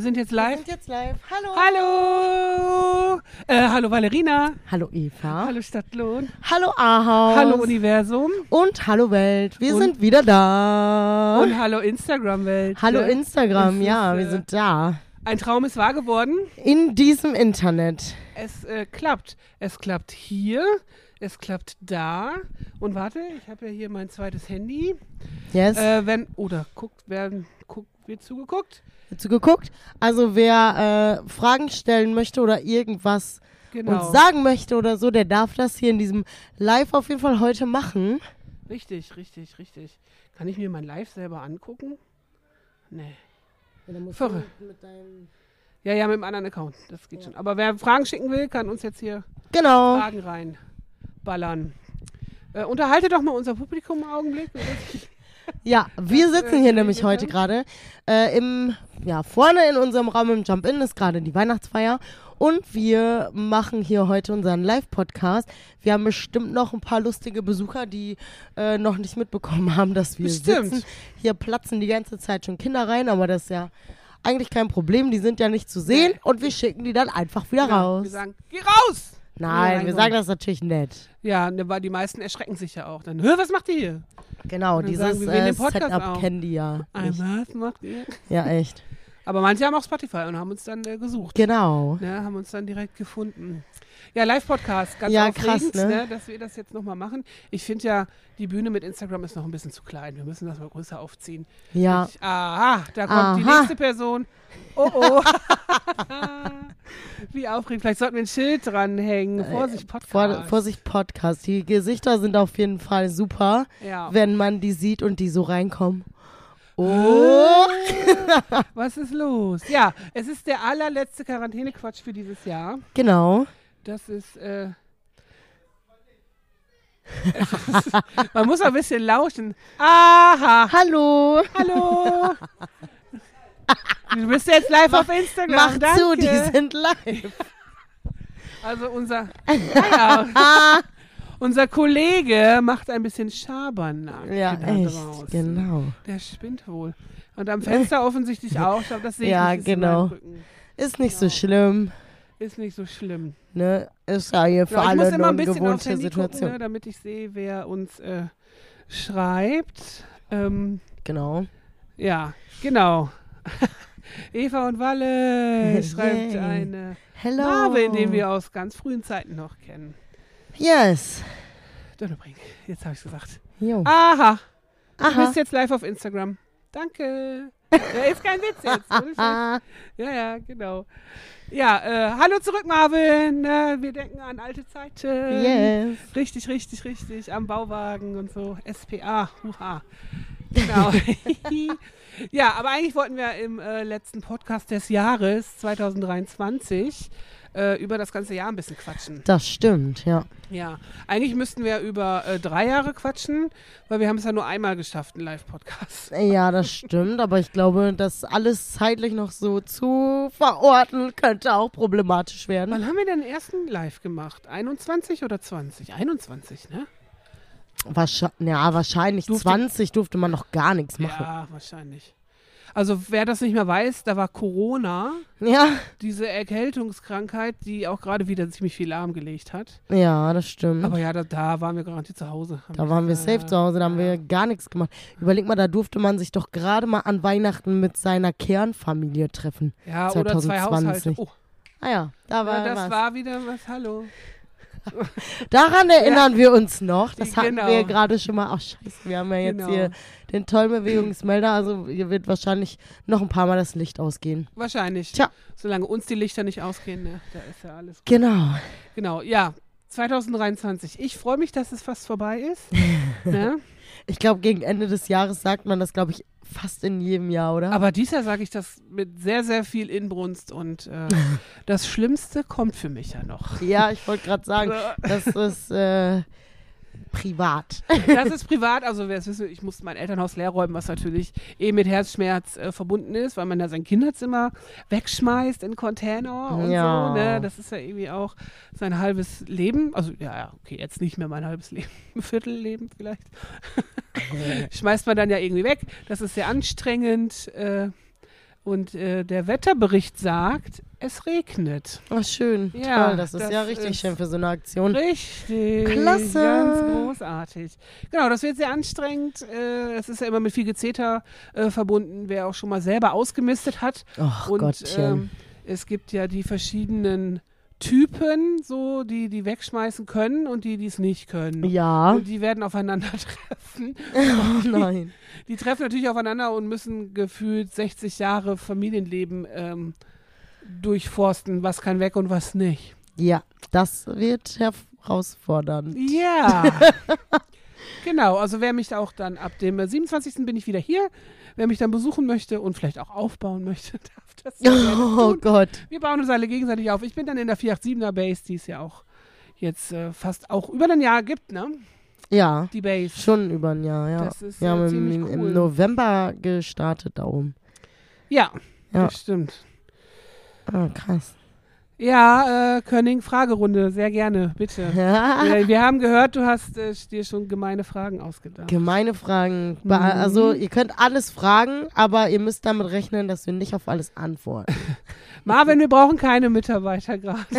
wir? Wir sind jetzt Wir live. sind jetzt live. Hallo. Hallo! Äh, hallo Valerina. Hallo Eva. Hallo Stadtlohn. Hallo Ahaus. Hallo Universum. Und hallo Welt. Wir Und- sind wieder da. Und hallo Instagram-Welt. hallo ne? Instagram. Ja, wir äh, sind da. Ein Traum ist wahr geworden. In diesem Internet. Es äh, klappt. Es klappt hier. Es klappt da. Und warte, ich habe ja hier mein zweites Handy. Yes. Äh, wenn, oder guckt, werden, wird zugeguckt. Hast du geguckt? Also wer äh, Fragen stellen möchte oder irgendwas Genau. uns sagen möchte oder so, der darf das hier in diesem Live auf jeden Fall heute machen. Richtig, richtig, richtig. Kann ich mir mein Live selber angucken? Nee. Verrückt. Ja, ja, mit einem anderen Account. Das geht schon. Aber wer Fragen schicken will, kann uns jetzt hier Genau. Fragen reinballern. Äh, unterhalte doch mal unser Publikum einen Augenblick. Ja, wir sitzen hier nämlich heute gerade äh, im, ja, vorne in unserem Raum im Jump-In ist gerade die Weihnachtsfeier und wir machen hier heute unseren Live-Podcast. Wir haben bestimmt noch ein paar lustige Besucher, die äh, noch nicht mitbekommen haben, dass wir Bestimmt. sitzen. Hier platzen die ganze Zeit schon Kinder rein, aber das ist ja eigentlich kein Problem. Die sind ja nicht zu sehen und wir schicken die dann einfach wieder Genau, raus. Wir sagen, geh raus! Nein, wir sagen das natürlich nett. Ja, ne, weil die meisten erschrecken sich ja auch. Dann, hör, was macht ihr hier? Genau, dieses sagen äh, Setup auf. kennen die ja. Nicht. was macht ihr? Ja, echt. Aber manche haben auch Spotify und haben uns dann äh, gesucht. Genau. Ne, haben uns dann direkt gefunden. Ja, Live-Podcast, ganz Ja, krass, ne? ne? dass wir das jetzt nochmal machen. Ich finde ja, die Bühne mit Instagram ist noch ein bisschen zu klein. Wir müssen das mal größer aufziehen. Ja. Ich, aha, da kommt die Aha. nächste Person. Oh oh. Wie aufregend. Vielleicht sollten wir ein Schild dranhängen. Vorsicht, Podcast. Vor, Vorsicht, Podcast. Die Gesichter sind auf jeden Fall super, Ja. wenn man die sieht und die so reinkommen. Oh, Was ist los? Ja, es ist der allerletzte Quarantäne-Quatsch für dieses Jahr. genau. Das ist, äh, ist man muss ein bisschen lauschen. Aha, Hallo. hallo. Du bist jetzt live auf Instagram. Mach danke. zu, die sind live. Also unser, ja, unser Kollege macht ein bisschen Schabernack. Ja, echt. draußen. Genau. Der spinnt wohl. Und am Fenster offensichtlich auch. Ich glaube, das sehe ich Ja, nicht. genau. Ist nicht so Genau. schlimm. Ist nicht so schlimm. Ne? Ist ja hier für Ja, alle eine ungewohnte Situation. gucken, ne, damit ich sehe, wer uns äh, schreibt. Ähm, Genau. ja, genau. Eva und Walle schreibt Yay. eine Hello. Marvin, den wir aus ganz frühen Zeiten noch kennen. Yes. Dönnebrink, jetzt habe ich gesagt. Jo. Aha, du Aha. bist jetzt live auf Instagram. Danke. Ja, ist kein Witz jetzt. Ja, ja, genau. Ja, äh, hallo zurück, Marvin. Äh, wir denken an alte Zeiten. yes. Richtig, richtig, richtig. Am Bauwagen und so. SPA. Huha. Genau. ja, aber eigentlich wollten wir im äh, letzten Podcast des Jahres 2023 äh, über das ganze Jahr ein bisschen quatschen. Das stimmt, ja. Ja, eigentlich müssten wir über äh, drei Jahre quatschen, weil wir haben es ja nur einmal geschafft, einen Live-Podcast. Ja, das stimmt, aber ich glaube, das alles zeitlich noch so zu verorten, könnte auch problematisch werden. Wann haben wir denn den ersten Live gemacht? 21 oder 20? 21, ne? Wahrscheinlich, ja, wahrscheinlich Durfte- 20 durfte man noch gar nichts machen. Ja, wahrscheinlich. Also wer das nicht mehr weiß, da war Corona, Ja, diese Erkältungskrankheit, die auch gerade wieder ziemlich viel lahmgelegt hat. ja, das stimmt. Aber ja, da, da waren wir garantiert zu Hause. Da waren wir safe zu Hause, da haben wir gar nichts gemacht. Überleg mal, da durfte man sich doch gerade mal an Weihnachten mit seiner Kernfamilie treffen. Ja, oder zwei 2020. Haushalte. Oh, Ah ja, da war ja, das was. war wieder was. Hallo. Daran erinnern wir uns noch. Das hatten Genau. wir gerade schon mal. Ach scheiße, wir haben ja jetzt Genau. hier den tollen Bewegungsmelder. Also hier wird wahrscheinlich noch ein paar Mal das Licht ausgehen. Wahrscheinlich. Tja. Solange uns die Lichter nicht ausgehen, ne, da ist ja alles gut. Genau. Genau, ja. 2023. Ich freue mich, dass es fast vorbei ist. ne? Ich glaube, gegen Ende des Jahres sagt man das, glaube ich, fast in jedem Jahr, oder? Aber dieses Jahr sage ich das mit sehr, sehr viel Inbrunst und äh, das Schlimmste kommt für mich ja noch. ja, ich wollte gerade sagen, das ist äh, privat. Das ist privat, also wer es wissen, will, ich musste mein Elternhaus leer räumen, was natürlich eh mit Herzschmerz äh, verbunden ist, weil man da sein Kinderzimmer wegschmeißt in Container und Ja. so. Ne? Das ist ja irgendwie auch sein halbes Leben. Also ja, ja, okay, jetzt nicht mehr mein halbes Leben, ein Viertelleben vielleicht. Schmeißt man dann ja irgendwie weg. Das ist sehr anstrengend. Äh, Und äh, der Wetterbericht sagt, es regnet. Ach, schön. Ja, Toll, das ist das ja richtig ist- schön für so eine Aktion. Richtig. Klasse. Ganz großartig. Genau, das wird sehr anstrengend. Äh, Es ist ja immer mit viel Gezeter äh, verbunden, wer auch schon mal selber ausgemistet hat. Ach Und Gottchen. ähm, es gibt ja die verschiedenen Typen, so die die wegschmeißen können und die, die es nicht können. ja. Und die werden aufeinandertreffen. Oh nein. Die treffen natürlich aufeinander und müssen gefühlt 60 Jahre Familienleben ähm, durchforsten, was kann weg und was nicht. Ja, das wird herausfordernd. Ja. genau, also wer mich auch dann ab dem äh, 27. bin ich wieder hier. Wer mich dann besuchen möchte und vielleicht auch aufbauen möchte, darf das Oh tun. Gott. Wir bauen uns alle gegenseitig auf. Ich bin dann in der 487er Base, die es ja auch jetzt äh, fast auch über ein Jahr gibt, ne? Ja, Die Base. schon über ein Jahr, ja. Das ist Wir äh, ziemlich im, cool. im November gestartet da oben. ja, Ja. das stimmt. Ah, krass. Ja, äh, Könning, Fragerunde, sehr gerne, bitte. wir, wir haben gehört, du hast äh, dir schon gemeine Fragen ausgedacht. Gemeine Fragen. Mhm. Also, ihr könnt alles fragen, aber ihr müsst damit rechnen, dass wir nicht auf alles antworten. Marvin, wir brauchen keine Mitarbeiter gerade.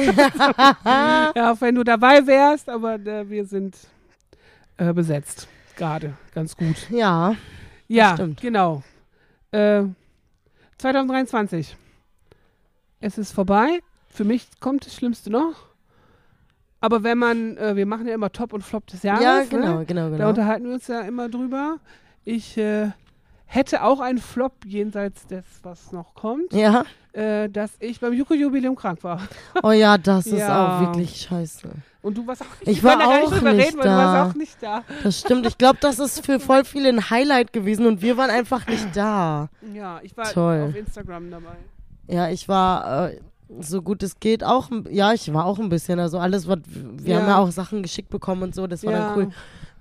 ja, auch wenn du dabei wärst, aber äh, wir sind äh, besetzt. Gerade, ganz gut. ja, Ja, stimmt. genau. Äh, 2023. Es ist vorbei. Für mich kommt das Schlimmste noch. Aber wenn man, äh, wir machen ja immer Top und Flop des Jahres. ja, genau, Ne? genau, Da genau. unterhalten wir uns ja immer drüber. Ich äh, hätte auch einen Flop jenseits des, was noch kommt, Ja, äh, dass ich beim Juko-Jubiläum krank war. oh ja, das ist Ja. auch wirklich scheiße. Und du warst auch nicht, Ich war da auch nicht reden, weil du da. warst auch nicht da. Das stimmt. Ich glaube, das ist für voll viele ein Highlight gewesen und wir waren einfach nicht da. Ja, ich war Toll. auf Instagram dabei. Ja, ich war äh, so gut es geht auch, ja, ich war auch ein bisschen, also alles, was, wir Ja. haben ja auch Sachen geschickt bekommen und so, das war ja. dann cool.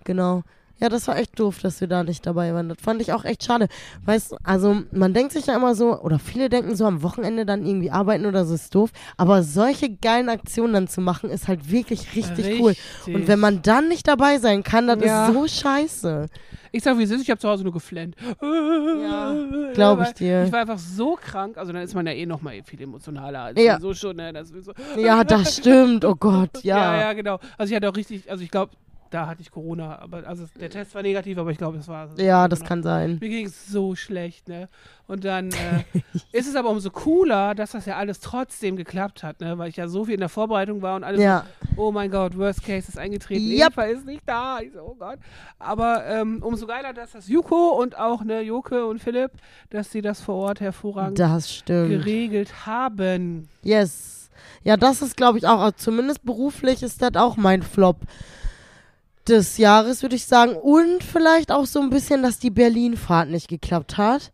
Genau. Ja, das war echt doof, dass wir da nicht dabei waren. Das fand ich auch echt schade. Weißt du, also man denkt sich ja immer so, oder viele denken so, am Wochenende dann irgendwie arbeiten oder so ist doof. Aber solche geilen Aktionen dann zu machen, ist halt wirklich richtig, cool. Und wenn man dann nicht dabei sein kann, das Ja. ist so scheiße. Ich sag, wie es ist, ich habe zu Hause nur geflennt. Ja, glaub ich dir. Ich war einfach so krank, also dann ist man ja eh noch mal viel emotionaler als Ja. so schon, ne? Das so, Ja, das stimmt. Oh Gott, ja. ja. ja, genau. Also ich hatte auch richtig, also ich glaube, da hatte ich Corona, aber also der Test war negativ, aber ich glaube, das war Ja, das Corona. kann sein. Mir ging es so schlecht, ne? Und dann äh, ist es aber umso cooler, dass das ja alles trotzdem geklappt hat, ne? Weil ich ja so viel in der Vorbereitung war und alles. Ja. So, oh mein Gott, Worst Case ist eingetreten. Yep. Eva ist nicht da. Ich so, oh Gott. Aber ähm, umso geiler, dass das Juko und auch ne Joke und Philipp, dass sie das vor Ort hervorragend geregelt haben. Yes. Ja, das ist, glaube ich, auch, also zumindest beruflich ist das auch mein Flop des Jahres, würde ich sagen. Und vielleicht auch so ein bisschen, dass die Berlin-Fahrt nicht geklappt hat.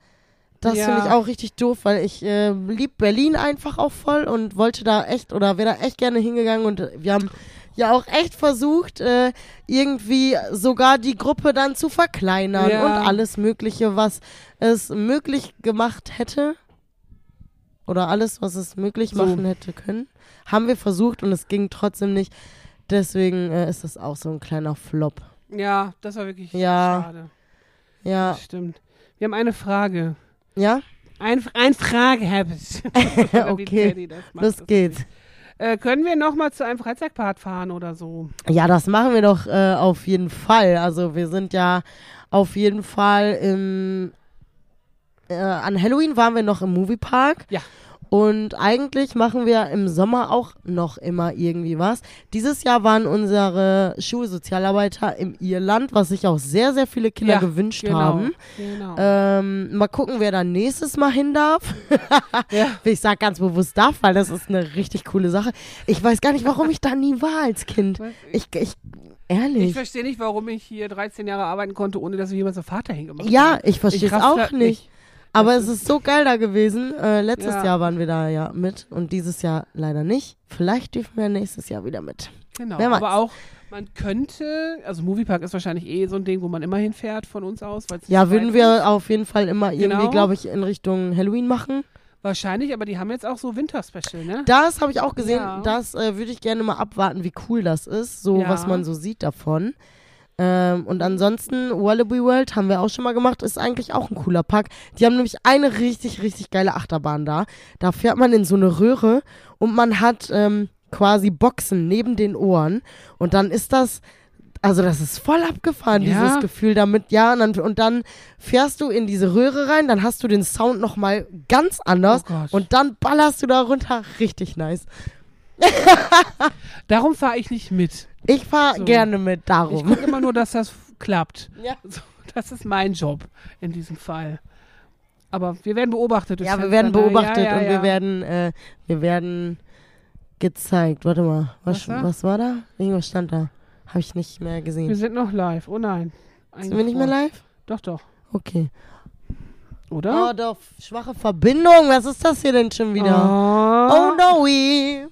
Das Ja. finde ich auch richtig doof, weil ich äh, lieb Berlin einfach auch voll und wollte da echt oder wäre da echt gerne hingegangen und äh, wir haben ja auch echt versucht, äh, irgendwie sogar die Gruppe dann zu verkleinern Ja. und alles Mögliche, was es möglich gemacht hätte oder alles, was es möglich So. machen hätte können, haben wir versucht und es ging trotzdem nicht. Deswegen äh, ist das auch so ein kleiner Flop. Ja, das war wirklich Ja. schade. Ja, Das stimmt. Wir haben eine Frage. ja, Ein, ein Frage habe ich. Okay, das macht, los das geht's. Äh, können wir noch mal zu einem Freizeitpark fahren oder so? Ja, das machen wir doch äh, auf jeden Fall. Also wir sind ja auf jeden Fall im äh, an Halloween waren wir noch im Moviepark. Ja. Und eigentlich machen wir im Sommer auch noch immer irgendwie was. Dieses Jahr waren unsere Schulsozialarbeiter im Irland, was sich auch sehr, sehr viele Kinder Ja, gewünscht genau. haben. Genau. Ähm, mal gucken, wer dann nächstes Mal hin darf. ja. Ich sag ganz bewusst darf, weil das ist eine richtig coole Sache. Ich weiß gar nicht, warum ich da nie war als Kind. Ich, ich, Ich ehrlich. verstehe nicht, warum ich hier 13 Jahre arbeiten konnte, ohne dass ich jemals einen Vater hingemacht Ja, habe. ich verstehe es auch halt nicht. Aber es ist so geil da gewesen. Äh, letztes Ja. Jahr waren wir da ja mit und dieses Jahr leider nicht. Vielleicht dürfen wir nächstes Jahr wieder mit. Genau, aber auch, man könnte, also Moviepark ist wahrscheinlich eh so ein Ding, wo man immer hinfährt von uns aus. Ja, würden wir ist. auf jeden Fall immer irgendwie, Genau. glaube ich, in Richtung Halloween machen. Wahrscheinlich, aber die haben jetzt auch so Winterspecial, ne? Das habe ich auch gesehen. Ja. Das äh, würde ich gerne mal abwarten, wie cool das ist. So, Ja. was man so sieht davon. Ähm, und ansonsten, Wallaby World haben wir auch schon mal gemacht, ist eigentlich auch ein cooler Park. Die haben nämlich eine richtig, richtig geile Achterbahn da. Da fährt man in so eine Röhre und man hat ähm, quasi Boxen neben den Ohren. Und dann ist das, also das ist voll abgefahren, Ja? dieses Gefühl damit. Ja, und dann, und dann fährst du in diese Röhre rein, dann hast du den Sound nochmal ganz anders. Oh Gott. und dann ballerst du da runter. Richtig nice. Darum fahre ich nicht mit. Ich fahr So. gerne mit Ich darum. gucke immer nur, dass das klappt. Ja. So, das ist mein Job in diesem Fall. Aber wir werden beobachtet. Ja, wir werden beobachtet ja, ja, und ja. wir werden, äh, wir werden gezeigt. Warte mal, was, Was was, war da? Irgendwas stand da. Habe ich nicht mehr Wir gesehen. sind noch live. Oh nein. Sind wir nicht mehr live? Doch, doch. Okay. Oder? Oh, doch, schwache Verbindung. Was ist das hier denn schon wieder? Oh, no, we.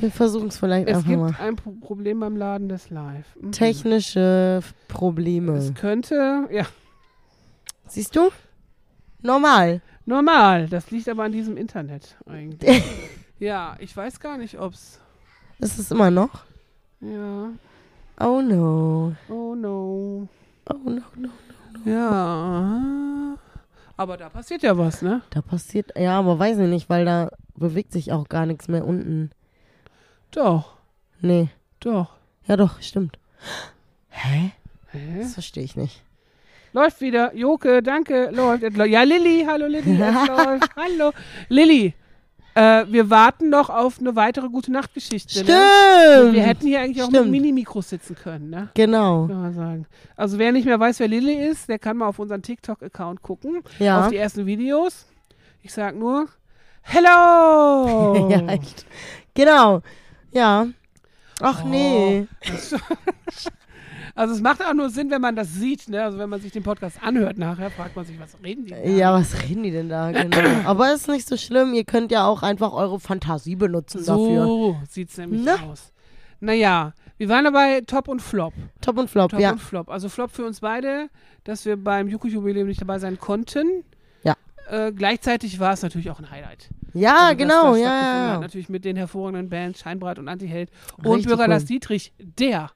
Wir versuchen es vielleicht Es einfach gibt mal. ein Pro Problem beim Laden des Live. Mhm. Technische Es Probleme. könnte, ja, Siehst du? Normal. normal. Das liegt aber an diesem Internet eigentlich. ja, ich weiß gar nicht, ob's. Ist es immer noch? Ja. Oh no. Oh no. Oh no, no. Ja. Aber da passiert ja was, ne? Da passiert, ja, aber weiß ich nicht, weil da bewegt sich auch gar nichts mehr unten. Doch. Nee. Doch. Ja, doch, stimmt. Hä? Hä? Das verstehe ich nicht. Läuft wieder. Joke, danke. Läuft. Ja, Lilly. Hallo, Lilly. Läuft. Hallo. Lilly. Äh, wir warten noch auf eine weitere gute Nachtgeschichte. Ne? Stimmt! Wir hätten hier eigentlich auch Stimmt. mit Mini-Mikros sitzen können, ne? Genau. Kann man sagen. Also wer nicht mehr weiß, wer Lilly ist, der kann mal auf unseren TikTok-Account gucken. Ja. Auf die ersten Videos. Ich sag nur, Hello! ja, echt. Genau. Ja. Ach Oh. nee. Also es macht auch nur Sinn, wenn man das sieht, ne? Also wenn man sich den Podcast anhört nachher, fragt man sich, was reden die da? Ja, was reden die denn da? Genau. Aber ist nicht so schlimm. Ihr könnt ja auch einfach eure Fantasie benutzen dafür. So sieht's nämlich Ne? aus. Naja, wir waren dabei Top und Flop. Top und Flop, Top ja. und Flop. Also Flop für uns beide, dass wir beim Juku-Jubiläum nicht dabei sein konnten. Äh, gleichzeitig war es natürlich auch ein Highlight. Ja, Also, genau, das ja. Hat. Natürlich mit den hervorragenden Bands Scheinbreit und Antiheld. Und Richtig Bürger Lars cool. Dietrich, der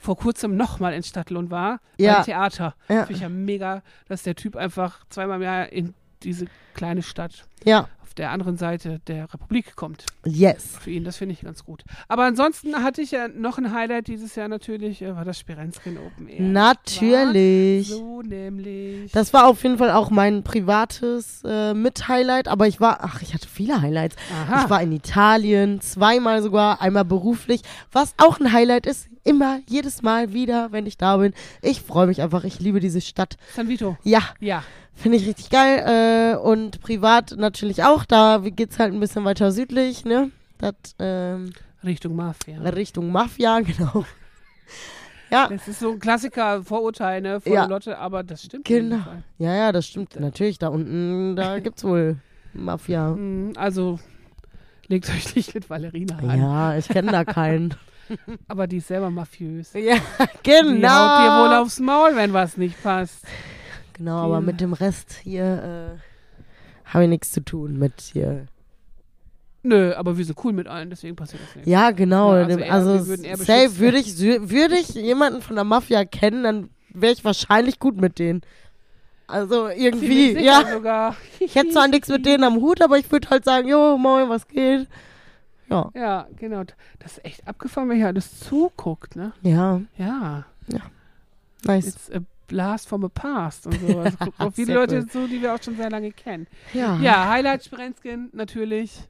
vor kurzem nochmal in Stadtlohn war, Ja. beim Theater. Ja. Finde ich ja mega, dass der Typ einfach zweimal im Jahr in diese kleine Stadt Ja, der anderen Seite der Republik kommt. yes. Für ihn, das finde ich ganz gut. Aber ansonsten hatte ich ja noch ein Highlight dieses Jahr natürlich, äh, war das Spirenzkin Open Air. Natürlich. So nämlich. Das war auf jeden Fall auch mein privates äh, Mit-Highlight, aber ich war, ach, ich hatte viele Highlights. Aha. Ich war in Italien, zweimal sogar, einmal beruflich, was auch ein Highlight ist, immer, jedes Mal wieder, wenn ich da bin. Ich freue mich einfach, ich liebe diese Stadt. San Vito. Ja, Ja. Finde ich richtig geil äh, und privat natürlich auch, da geht's halt ein bisschen weiter südlich, ne? Das, ähm, Richtung Mafia. Richtung Mafia, genau. Ja, Das ist so ein Klassiker, Vorurteil, ne? Volle Ja. Lotte, aber das stimmt. genau. Ja, ja, das stimmt. Natürlich, da unten, da gibt's wohl Mafia. Mhm, Also, legt euch nicht mit Valerina an. Ja, ich kenne da keinen. Aber die ist selber mafiös. ja, Die haut dir wohl genau. aufs Maul, wenn was nicht passt. Genau, aber mit dem Rest hier äh, habe ich nichts zu tun mit hier. Nö, aber wir sind cool mit allen, deswegen passiert das nicht. Ja, genau. Ja, also eher- also safe würde ich, würde ich jemanden von der Mafia kennen, dann wäre ich wahrscheinlich gut mit denen. Also irgendwie, ja. Sogar. Ich hätte zwar nichts mit denen am Hut, aber ich würde halt sagen, jo, moin, was geht? Ja. Ja, genau. Das ist echt abgefahren, wenn hier alles zuguckt, ne? Ja, Ja. nice. It's a blast from the past und so. Gucken auch viele Leute cool. zu, die wir auch schon sehr lange kennen. Ja. Ja, Highlight Sprenzkin natürlich.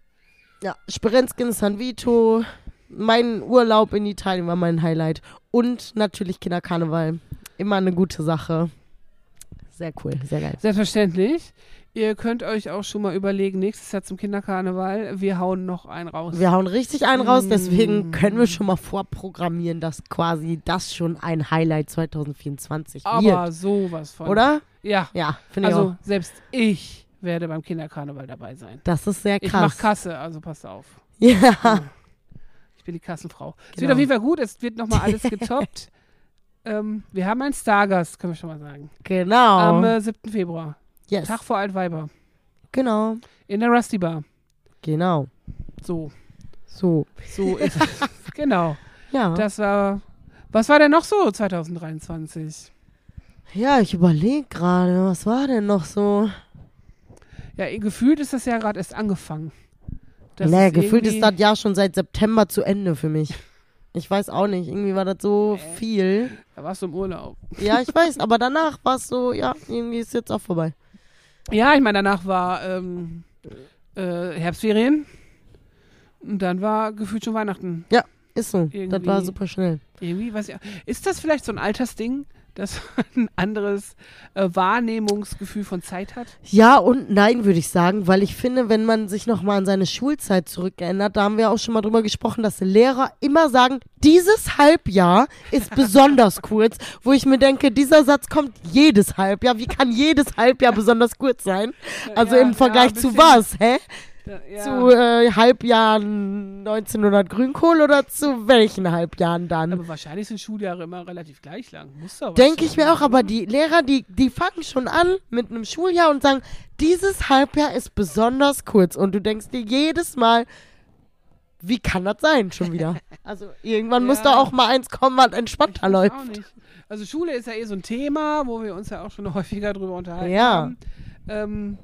Ja, Sprenzkin, San Vito. Mein Urlaub in Italien war mein Highlight. Und natürlich Kinderkarneval. Immer eine gute Sache. Sehr cool, sehr geil. Selbstverständlich. Ihr könnt euch auch schon mal überlegen, nächstes Jahr zum Kinderkarneval, wir hauen noch einen raus. Wir hauen richtig einen raus, deswegen Mm. können wir schon mal vorprogrammieren, dass quasi das schon ein Highlight 2024 Aber wird. sowas von. Oder? Ja. Ja, finde ich Also selbst ich werde beim Kinderkarneval dabei sein. Das ist sehr Ich mach krass. Kasse, also passt auf. ja, Ich bin die Kassenfrau. Es Genau. wird auf jeden Fall gut, es wird nochmal alles getoppt. ähm, wir haben einen Stargast, können wir schon mal sagen. genau. Am äh, 7. Februar. Yes. Tag vor Altweiber. Genau. In der Rusty Bar. Genau. So. So. So ist es. Genau. Ja. Das war. Was war denn noch so 2023? ja, ich überlege gerade, was war denn noch so? Ja, gefühlt ist das ja gerade erst angefangen. Das nee, ist gefühlt ist das Jahr schon seit September zu Ende für mich. Ich weiß auch nicht, irgendwie war das so viel. Da warst du im Urlaub. Ja, ich weiß, aber danach war es so, ja, irgendwie ist jetzt auch vorbei. Ja, ich meine, danach war ähm, äh, Herbstferien. Und dann war gefühlt schon Weihnachten. Ist so. Das Irgendwie- war super schnell. Irgendwie, weiß ich. Ist das vielleicht so ein Altersding, dass man ein anderes äh, Wahrnehmungsgefühl von Zeit hat? Ja und nein, würde ich sagen, weil ich finde, wenn man sich nochmal an seine Schulzeit zurückerinnert, da haben wir auch schon mal drüber gesprochen, dass Lehrer immer sagen, dieses Halbjahr ist besonders kurz, wo ich mir denke, dieser Satz kommt jedes Halbjahr. Wie kann jedes Halbjahr besonders kurz sein? Also Ja, im Vergleich ja, zu was, hä? Ja, ja. Zu äh, Halbjahren 1900 Grünkohl oder zu welchen Halbjahren dann? aber wahrscheinlich sind Schuljahre immer relativ gleich lang. Muss doch Denke ich mir auch, aber die Lehrer, die, die fangen schon an mit einem Schuljahr und sagen, dieses Halbjahr ist besonders kurz. Und du denkst dir jedes Mal, wie kann das sein schon wieder? Also irgendwann muss Ja. da auch mal eins kommen, was entspannter läuft. Also Schule ist ja eh so ein Thema, wo wir uns ja auch schon häufiger drüber unterhalten Ja. haben. Ähm,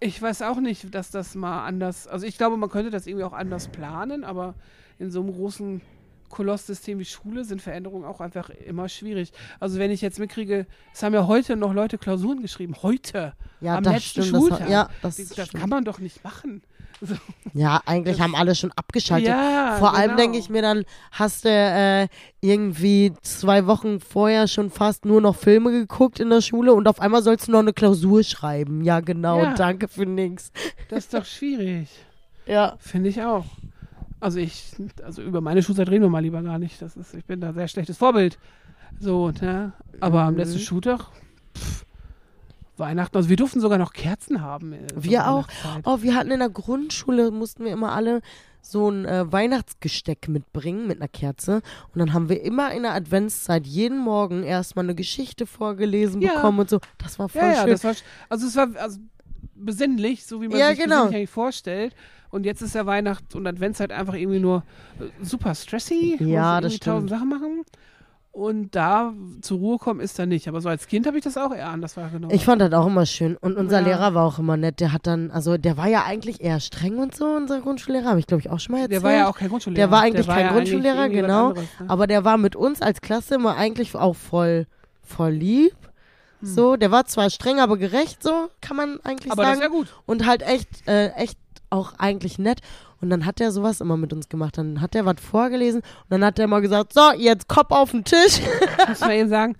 ich weiß auch nicht, dass das mal anders, also ich glaube, man könnte das irgendwie auch anders planen, aber in so einem großen Kolosssystem wie Schule sind Veränderungen auch einfach immer schwierig. Also wenn ich jetzt mitkriege, es haben ja heute noch Leute Klausuren geschrieben, heute, Ja, am das letzten stimmt. Das, Schultag. hat- ja, das, das, das kann man doch nicht machen. So. ja, eigentlich haben alle schon abgeschaltet. Ja, Vor allem genau. denke ich mir dann, hast du äh, irgendwie zwei Wochen vorher schon fast nur noch Filme geguckt in der Schule und auf einmal sollst du noch eine Klausur schreiben. Ja, genau, Ja. danke für nix. Das ist doch schwierig. Ja. Finde ich auch. Also ich, also über meine Schulzeit reden wir mal lieber gar nicht. Das ist, ich bin da sehr schlechtes Vorbild. So, ne? Aber am Mhm. letzten Schultag, pff, Weihnachten, also wir durften sogar noch Kerzen haben. äh, Wir auch. Oh, wir hatten in der Grundschule, mussten wir immer alle so ein äh, Weihnachtsgesteck mitbringen mit einer Kerze. Und dann haben wir immer in der Adventszeit jeden Morgen erstmal eine Geschichte vorgelesen Ja. bekommen und so. Das war voll Ja, ja, schön. das war, also es war also besinnlich, so wie man Ja, sich genau. besinnlich eigentlich vorstellt. Und jetzt ist ja Weihnacht und Adventszeit einfach irgendwie nur äh, super stressy. Ja, das irgendwie tausend Sachen machen. Und da zur Ruhe kommen ist da nicht. Aber so als Kind habe ich das auch eher anders wahrgenommen. Ich fand das auch immer schön. Und unser Ja. Lehrer war auch immer nett. Der hat dann, also der war ja eigentlich eher streng und so, unser Grundschullehrer. Habe ich, glaube ich, auch schon mal erzählt. der war ja auch kein Grundschullehrer. Der war eigentlich kein ja Grundschullehrer, was genau. anderes, ne? Aber der war mit uns als Klasse immer eigentlich auch voll, voll lieb. So, der war zwar streng, aber gerecht, so kann man eigentlich Hm. Aber das sagen. ist ja gut. und halt echt, äh, echt auch eigentlich nett. Und dann hat er sowas immer mit uns gemacht. Dann hat er was vorgelesen und dann hat er immer gesagt, so, jetzt Kopf auf den Tisch. Muss man eben sagen,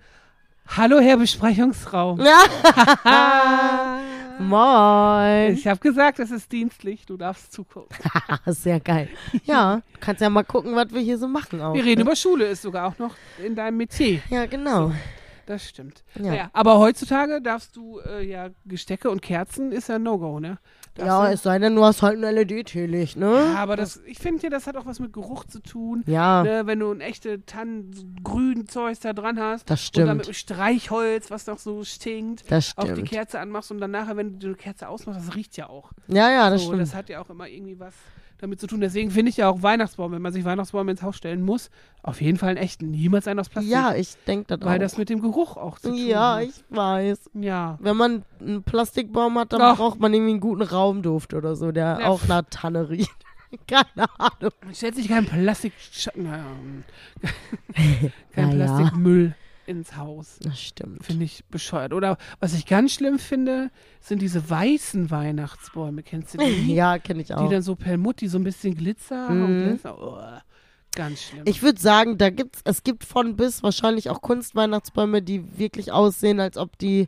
hallo Herr Besprechungsraum. ja. Moin. Ich habe gesagt, es ist dienstlich, du darfst zugucken. Sehr geil. Ja, du kannst ja mal gucken, was wir hier so machen auch. Wir reden ne? über Schule, ist sogar auch noch in deinem Metier. Ja, genau. Das stimmt. Ja. Naja, aber heutzutage darfst du äh, ja Gestecke und Kerzen ist ja No-Go, ne? Darfst Ja, du- es sei denn, du hast halt ein LED-Teelicht, ne? ja, aber das, ich finde ja, das hat auch was mit Geruch zu tun. Ja, Ne, wenn du ein echte Tannengrün Zeugs da dran hast. das Und dann mit stimmt. Streichholz, was noch so stinkt. Das Auf die stimmt. Kerze anmachst und dann nachher, wenn du die Kerze ausmachst, das riecht ja auch. Ja, ja, das so, stimmt. das hat ja auch immer irgendwie was damit zu tun. Deswegen finde ich ja auch Weihnachtsbaum, wenn man sich Weihnachtsbaum ins Haus stellen muss, auf jeden Fall einen echten, niemals einen aus Plastik. Ja, ich denke das weil auch. das mit dem Geruch auch zu tun ja, hat. ich weiß. Ja. Wenn man einen Plastikbaum hat, dann Ach. braucht man irgendwie einen guten Raumduft oder so, der Ja. auch nach Tanne riecht. Keine Ahnung. Stellt sich keinen Plastik, naja, kein Naja. Plastikmüll ins Haus. Das stimmt. Finde ich bescheuert. Oder was ich ganz schlimm finde, sind diese weißen Weihnachtsbäume. Kennst du die? Ja, kenne ich Die auch. dann so Perlmutti, so ein bisschen Glitzer und Mhm. Glitzer. Oh, ganz schlimm. Ich würde sagen, da gibt's, es gibt von bis wahrscheinlich auch Kunstweihnachtsbäume, die wirklich aussehen, als ob die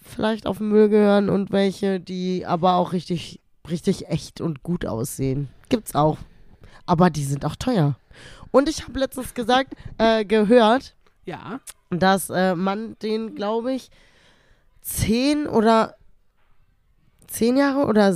vielleicht auf den Müll gehören und welche, die aber auch richtig, richtig echt und gut aussehen. Gibt's auch. Aber die sind auch teuer. Und ich habe letztens gesagt, äh, gehört, ja. dass äh, man den, glaube ich, zehn oder zehn Jahre oder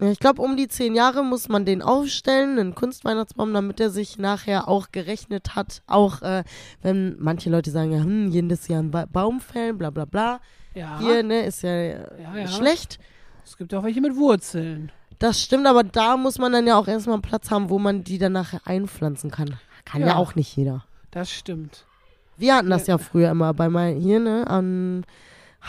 ich glaube, um die zehn Jahre muss man den aufstellen, einen Kunstweihnachtsbaum, damit er sich nachher auch gerechnet hat. Auch äh, wenn manche Leute sagen, ja, hm, jedes Jahr einen ba Baum fällen, bla bla bla. Ja. Hier, ne, ist ja, ja, ja. schlecht. Es gibt auch welche mit Wurzeln. Das stimmt, aber da muss man dann ja auch erstmal einen Platz haben, wo man die dann nachher einpflanzen kann. Kann ja, Ja. auch nicht jeder. Das stimmt. Wir hatten das ja früher immer bei mein, hier, ne, am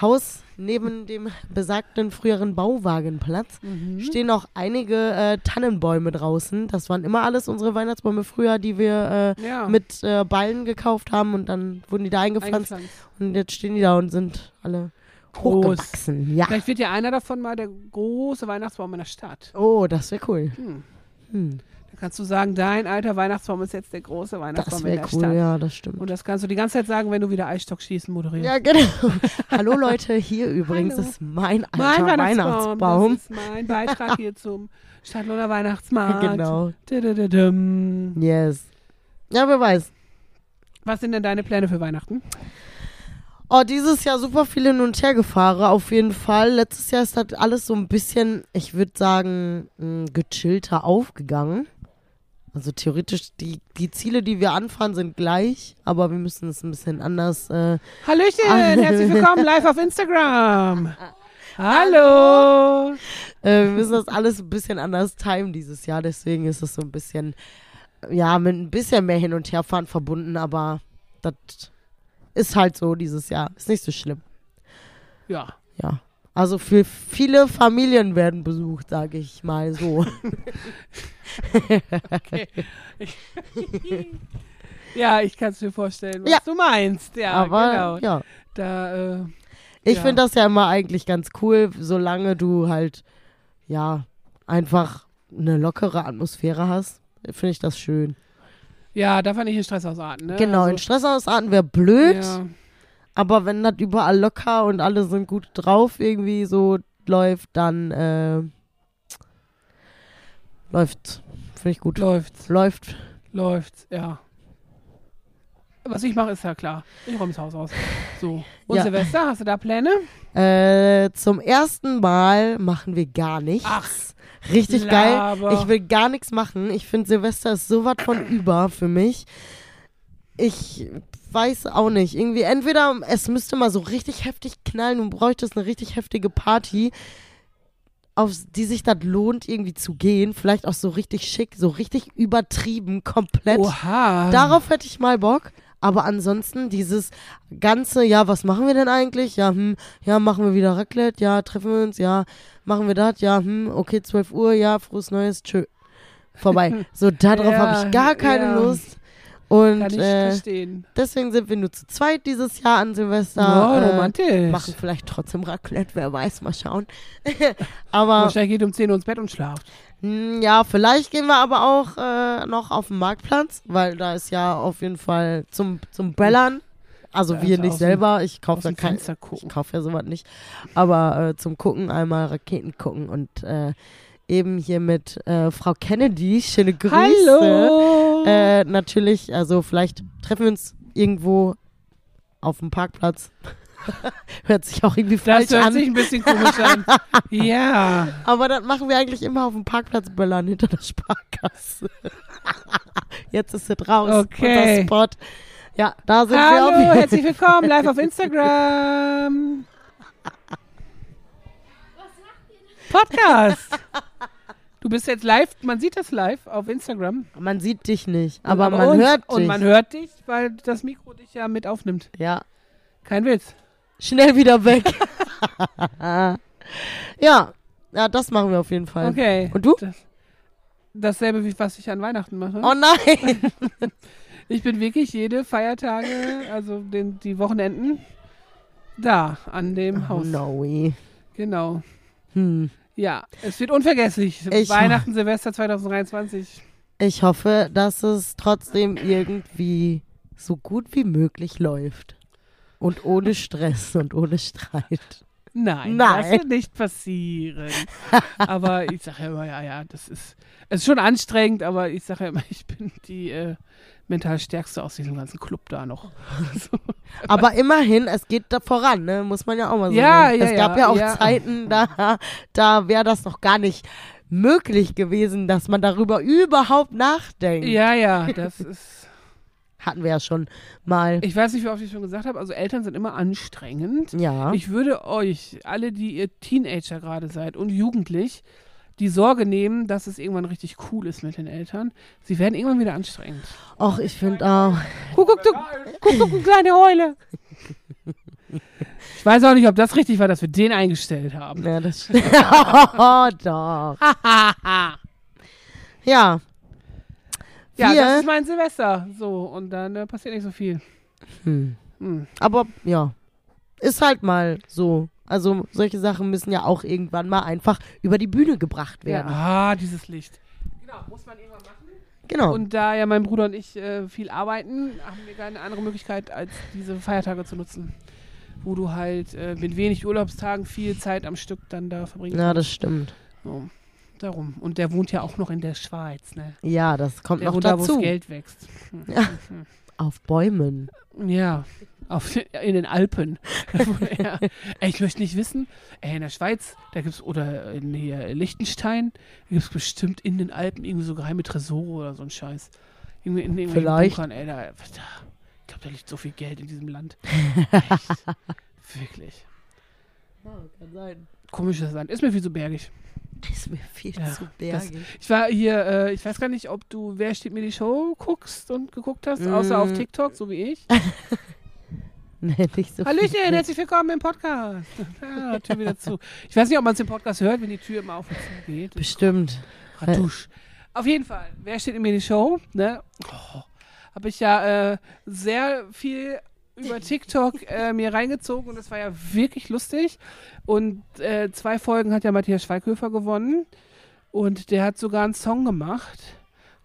Haus neben dem besagten früheren Bauwagenplatz Mhm. stehen noch einige äh, Tannenbäume draußen. Das waren immer alles unsere Weihnachtsbäume früher, die wir äh, Ja. mit äh, Ballen gekauft haben und dann wurden die da eingepflanzt eingepflanzt. und jetzt stehen die da und sind alle Groß. hochgewachsen. Ja. Vielleicht wird ja einer davon mal der große Weihnachtsbaum in der Stadt. Oh, das wäre cool. Hm. Hm. Kannst du sagen, dein alter Weihnachtsbaum ist jetzt der große Weihnachtsbaum Das in der cool, Stadt. ja, das stimmt. Und das kannst du die ganze Zeit sagen, wenn du wieder Eisstockschießen moderierst. Ja, genau. Hallo Leute, hier übrigens Hallo. ist mein alter mein Weihnachtsbaum. Weihnachtsbaum. Das ist mein Beitrag hier zum Stadtlohner Weihnachtsmarkt. Genau. Tudududum. Yes. Ja, wer weiß. Was sind denn deine Pläne für Weihnachten? Oh, dieses Jahr super viel hin und her gefahren, auf jeden Fall. Letztes Jahr ist das alles so ein bisschen, ich würde sagen, mh, gechillter aufgegangen. Also theoretisch, die, die Ziele, die wir anfahren, sind gleich, aber wir müssen es ein bisschen anders. Äh, Hallöchen, Ah. herzlich willkommen live auf Instagram. Hallo. äh, wir müssen das alles ein bisschen anders timen dieses Jahr, deswegen ist es so ein bisschen, ja, mit ein bisschen mehr hin und her fahren verbunden, aber das ist halt so dieses Jahr. Ist nicht so schlimm. Ja. Ja. Also für viele Familien werden besucht, sage ich mal so. Ja, ich kann es mir vorstellen, was Ja. du meinst. Ja, Aber genau. ja. Da, äh, Ich Ja. finde das ja immer eigentlich ganz cool, solange du halt, ja, einfach eine lockere Atmosphäre hast. Finde ich das schön. ja, darf man nicht in Stress ausarten, ne? Genau, in also, Stress ausarten wäre blöd, Ja. Aber wenn das überall locker und alle sind gut drauf irgendwie so läuft, dann äh, läuft. Finde ich gut. Läuft's, Läuft. läuft's, ja. Was ich mache, ist ja klar. Ich räume das Haus aus. So. Und Ja. Silvester, hast du da Pläne? Äh, zum ersten Mal machen wir gar nichts. Ach, Richtig geil. Laber. Ich will gar nichts machen. Ich finde Silvester ist so was von über für mich. Ich weiß auch nicht. Irgendwie entweder es müsste mal so richtig heftig knallen und bräuchtest eine richtig heftige Party, auf die sich das lohnt, irgendwie zu gehen. Vielleicht auch so richtig schick, so richtig übertrieben, komplett. Oha. Darauf hätte ich mal Bock. Aber ansonsten dieses ganze, ja, was machen wir denn eigentlich? Ja, hm, ja, machen wir wieder Raclette? Ja, treffen wir uns? Ja, machen wir das? Ja, hm, okay, 12 Uhr, ja, frohes Neues, tschö. Vorbei. So, darauf Ja, habe ich gar keine ja. Lust. Und Kann ich äh, verstehen. deswegen sind wir nur zu zweit dieses Jahr an Silvester. oh, äh, romantisch. machen vielleicht trotzdem Raclette, wer weiß, mal schauen. aber Wahrscheinlich geht um 10 Uhr ins Bett und schlaft. Mm, Ja, vielleicht gehen wir aber auch äh, noch auf den Marktplatz, weil da ist ja auf jeden Fall zum, zum Bellern. Also Da wir nicht selber, ich kaufe ja dem kein, ich kaufe ja sowas nicht. Aber äh, zum Gucken einmal Raketen gucken und äh, eben hier mit äh, Frau Kennedy, schöne Grüße. Hallo. Äh, natürlich, also vielleicht treffen wir uns irgendwo auf dem Parkplatz. hört sich auch irgendwie das falsch hört an. sich ein bisschen komisch an. ja. Aber das machen wir eigentlich immer auf dem Parkplatz böllern hinter der Sparkasse. Jetzt ist es raus. Okay. Unser Spot. Ja, da sind Hallo, wir auf herzlich willkommen live auf Instagram. Podcast. Du bist jetzt live, man sieht das live auf Instagram. Man sieht dich nicht, aber, Und man uns. hört dich. Und man hört dich, weil das Mikro dich ja mit aufnimmt. ja, Kein Witz. schnell wieder weg. ja, ja, das machen wir auf jeden Fall. Okay. Und du? Das, dasselbe, wie was ich an Weihnachten mache. Oh nein. Ich bin wirklich jede Feiertage, also den, die Wochenenden, da an dem Oh Haus. no way. Genau. Hm. Ja, es wird unvergesslich. Ich- Weihnachten, Silvester 2023. Ich hoffe, dass es trotzdem irgendwie so gut wie möglich läuft. Und ohne Stress und ohne Streit. Nein, Nein. das wird nicht passieren. aber ich sage ja immer, ja, ja, das ist, es ist schon anstrengend, aber ich sage ja immer, ich bin die äh, mental stärkste aus diesem ganzen Club da noch. So. Aber immerhin, es geht da voran, ne? muss man ja auch mal so Ja, sehen. ja, Es gab ja, ja auch ja. Zeiten, da, da wäre das noch gar nicht möglich gewesen, dass man darüber überhaupt nachdenkt. Ja, ja, das ist. Hatten wir ja schon mal. Ich weiß nicht, wie oft ich schon gesagt habe, also Eltern sind immer anstrengend. ja. Ich würde euch, alle, die ihr Teenager gerade seid und jugendlich, die Sorge nehmen, dass es irgendwann richtig cool ist mit den Eltern. Sie werden irgendwann wieder anstrengend. Och, ich finde auch. Guck, guck, du, guck, guck, kleine Heule. Ich weiß auch nicht, ob das richtig war, dass wir den eingestellt haben. Ja, das stimmt. oh, doch. Ja. Ja, Wir- das ist mein Silvester. So, und dann äh, passiert nicht so viel. Hm. Hm. Aber ja, ist halt mal so. Also solche Sachen müssen ja auch irgendwann mal einfach über die Bühne gebracht Ja. werden. Ah, dieses Licht. Genau, muss man irgendwann machen. Genau. Und da ja mein Bruder und ich äh, viel arbeiten, haben wir keine andere Möglichkeit, als diese Feiertage zu nutzen. Wo du halt äh, mit wenig Urlaubstagen viel Zeit am Stück dann da verbringen ja, das stimmt. So, darum. Und der wohnt ja auch noch in der Schweiz, ne? Ja, das kommt Der noch wohnt da, wo dazu. das Geld wächst. Ja. Auf Bäumen. Ja, auf, in den Alpen. ja. Ey, ich möchte nicht wissen, ey, in der Schweiz, da gibt's, oder in hier Liechtenstein, da gibt's bestimmt in den Alpen irgendwie so geheime Tresore oder so ein Scheiß. Irgendwie in irgendwelchen Vielleicht. Bunkern, ey, da, da, ich glaube, da liegt so viel Geld in diesem Land. Echt. Wirklich. kann sein. Komisches Land. Ist mir viel zu bergig. Ist mir viel Ja, zu bergig. Ich war hier, äh, ich weiß gar nicht, ob du Wer steht mir die Show guckst und geguckt hast, außer auf Mm. TikTok, so wie ich. Nicht so Hallöchen, viel. herzlich willkommen im Podcast. Ja, Tür wieder zu. Ich weiß nicht, ob man es im Podcast hört, wenn die Tür immer auf und zu geht. Bestimmt. Ratusch. Auf jeden Fall, wer steht in mir die Show? Ne? Oh, Habe ich ja äh, sehr viel über TikTok äh, mir reingezogen und das war ja wirklich lustig. Und äh, zwei Folgen hat ja Matthias Schweighöfer gewonnen und der hat sogar einen Song gemacht.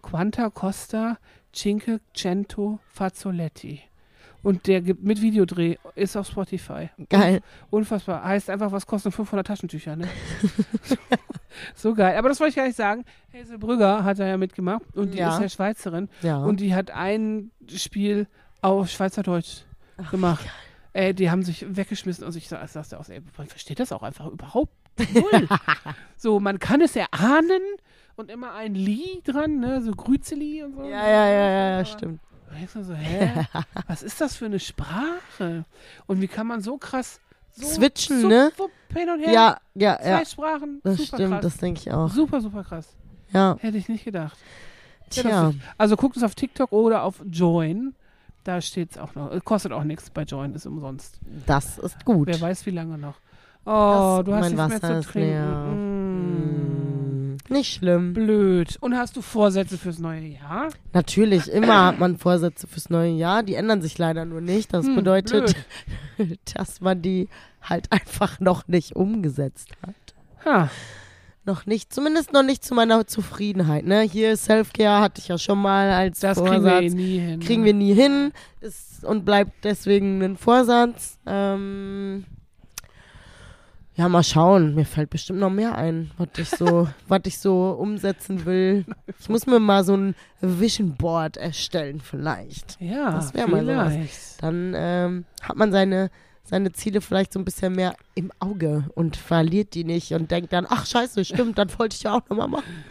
Quanta Costa Cinque Cento Fazzoletti. Und der gibt mit Videodreh, ist auf Spotify. Geil. Unfassbar. Heißt einfach, was kosten 500 Taschentücher, ne? so geil. Aber das wollte ich gar nicht sagen. Hazel Brügger hat da ja mitgemacht und die Ja. ist ja Schweizerin. Ja. Und die hat ein Spiel auf Schweizerdeutsch gemacht. Ey, die haben sich weggeschmissen und ich sa- sagte auch, ey, man versteht das auch einfach überhaupt null. so, man kann es erahnen und immer ein Li dran, ne? So Grüzeli und so. ja, ja, ja, ja, ja, stimmt. Denkst du so, hä? Was ist das für eine Sprache? Und wie kann man so krass so Switchen, so, ne? wupp, hin und her. Ja, ja, Zwei ja. Sprachen. Das super stimmt, krass. das denke ich auch. super, super krass. Ja. Hätte ich nicht gedacht. Ja, Tja. Also guckt es auf TikTok oder auf Join. Da steht es auch noch. Kostet auch nichts bei Join, ist umsonst. Das ist gut. Wer weiß, wie lange noch. Oh, Das- du hast nichts Wasser mehr zu trinken. Nicht schlimm. Blöd. Und hast du Vorsätze fürs neue Jahr? Natürlich, immer hat man Vorsätze fürs neue Jahr. Die ändern sich leider nur nicht. Das Hm, bedeutet, blöd. dass man die halt einfach noch nicht umgesetzt hat. Ha. Noch nicht, zumindest noch nicht zu meiner Zufriedenheit. Ne? Hier Selfcare hatte ich ja schon mal als Das Vorsatz. kriegen wir nie hin. Kriegen wir nie hin ist, und bleibt deswegen ein Vorsatz. Ähm, ja, mal schauen. Mir fällt bestimmt noch mehr ein, was ich so, was ich so umsetzen will. Ich muss mir mal so ein Vision Board erstellen, vielleicht. Ja, Das wär mal sowas. Dann ähm, hat man seine, seine Ziele vielleicht so ein bisschen mehr im Auge und verliert die nicht und denkt dann, ach scheiße, stimmt, dann wollte ich ja auch nochmal machen.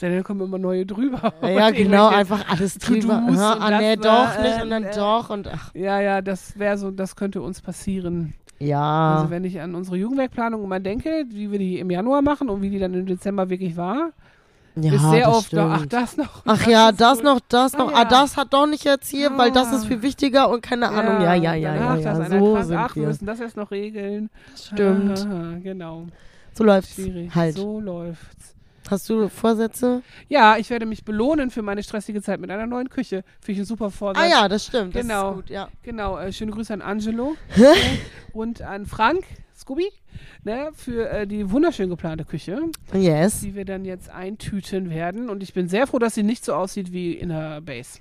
Dann kommen immer neue drüber. ja, genau, einfach alles drüber. Ja, ah, das nee, war, doch nicht äh, und dann äh, doch und ach, Ja, ja, das wäre so, das könnte uns passieren. ja. Also wenn ich an unsere Jugendwerkplanung immer denke, wie wir die im Januar machen und wie die dann im Dezember wirklich war, ja, ist sehr das oft, noch, ach stimmt. das noch. Ach ja, ist das gut. noch, das Ah, noch, ja. ah, das hat doch nicht jetzt hier, weil das Ah. ist viel wichtiger und keine Ahnung. Ja, ja, ja, ja, das ja. einer So sind ach, wir müssen das erst noch regeln. Stimmt. Ah, genau. So läuft's Schwierig. halt. So läuft's. Hast du Vorsätze? Ja, ich werde mich belohnen für meine stressige Zeit mit einer neuen Küche. Finde ich ein super Vorsatz. Ah ja, das stimmt. Genau. Das ist gut, ja. Genau, äh, schöne Grüße an Angelo äh, und an Frank, Scooby, ne, für äh, die wunderschön geplante Küche, Yes. die wir dann jetzt eintüten werden. Und ich bin sehr froh, dass sie nicht so aussieht wie in der Base.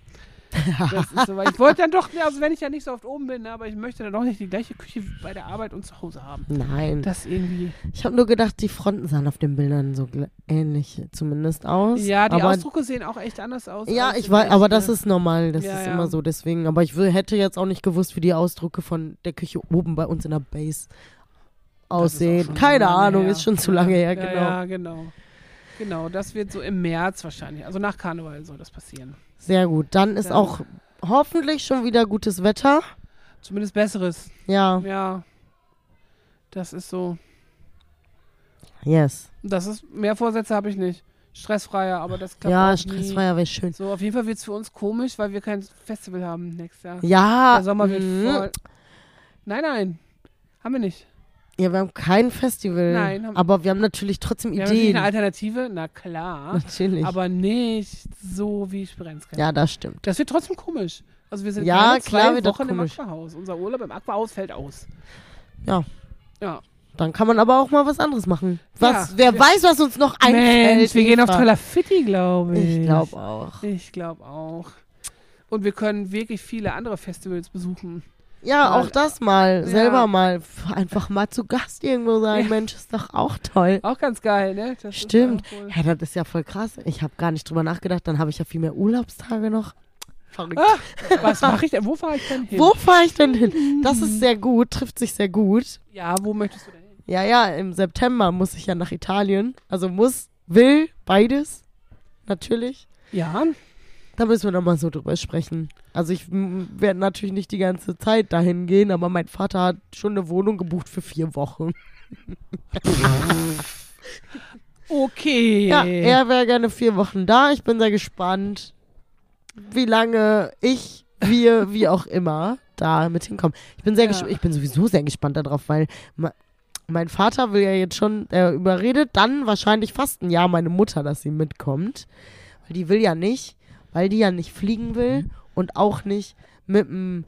So, ich wollte dann doch, also wenn ich ja nicht so oft oben bin, ne, aber ich möchte dann doch nicht die gleiche Küche bei der Arbeit und zu Hause haben. Nein. Das irgendwie. Ich habe nur gedacht, die Fronten sahen auf den Bildern so ähnlich zumindest aus. Ja, die aber, Ausdrucke sehen auch echt anders aus. Ja, ich weiß, aber ne? das ist normal. Das Ja, ist ja. immer so. Deswegen. Aber ich hätte jetzt auch nicht gewusst, wie die Ausdrucke von der Küche oben bei uns in der Base aussehen. Keine Ahnung, her. ist schon zu lange her, ja, genau. Ja, genau. Genau, das wird so im März wahrscheinlich. Also nach Karneval soll das passieren. Sehr gut. Dann ist Dann- auch hoffentlich schon wieder gutes Wetter. Zumindest besseres. Ja, Ja. Das ist so. Yes. Das ist, mehr Vorsätze habe ich nicht. Stressfreier, aber das klappt Ja, auch stressfreier wäre schön. So, auf jeden Fall wird es für uns komisch, weil wir kein Festival haben nächstes Jahr. Ja. Der Sommer wird mm, voll. Nein, nein. Haben wir nicht. Ja, wir haben kein Festival. Nein, haben- aber wir haben natürlich trotzdem Wir haben Ideen. eine Alternative, na klar. Natürlich. Aber nicht so wie Spirenz kennt. ja, das stimmt. Das wird trotzdem komisch. Also wir sind Ja, klar zwei Wochen im. Aquahaus. Unser Urlaub im Aquahaus fällt aus. Ja. Ja. Dann kann man aber auch mal was anderes machen. Was, Ja, wer weiß, was uns noch einfällt. Mensch, wir gehen auf Eva. Tralafitti, glaube ich. Ich glaube auch. Ich glaube auch. Und wir können wirklich viele andere Festivals besuchen. Ja, Mal- auch das mal. Ja. Selber mal. Einfach mal zu Gast irgendwo sein. Ja. Mensch, ist doch auch toll. Auch ganz geil, ne? Das Stimmt. Ja, das ist ja voll krass. Ich habe gar nicht drüber nachgedacht. Dann habe ich ja viel mehr Urlaubstage noch. Verrückt. Ah, was mache ich denn? Wo fahre ich denn hin? Wo fahre ich denn hin? Das ist sehr gut, trifft sich sehr gut. Ja, wo möchtest du denn hin? Ja, ja, im September muss ich ja nach Italien. Also muss, will, beides. Natürlich. Ja, Da müssen wir nochmal so drüber sprechen. Also ich werde natürlich nicht die ganze Zeit dahin gehen, aber mein Vater hat schon eine Wohnung gebucht für vier Wochen. okay. Ja, er wäre gerne vier Wochen da. Ich bin sehr gespannt, wie lange ich, wir, wie auch immer, da mit hinkommen. Ich bin sehr Ja. Ich bin sowieso sehr gespannt darauf, weil mein Vater will ja jetzt schon, er überredet dann wahrscheinlich fast ein Jahr meine Mutter, dass sie mitkommt. Weil die will ja nicht, weil die ja nicht fliegen will und auch nicht mit dem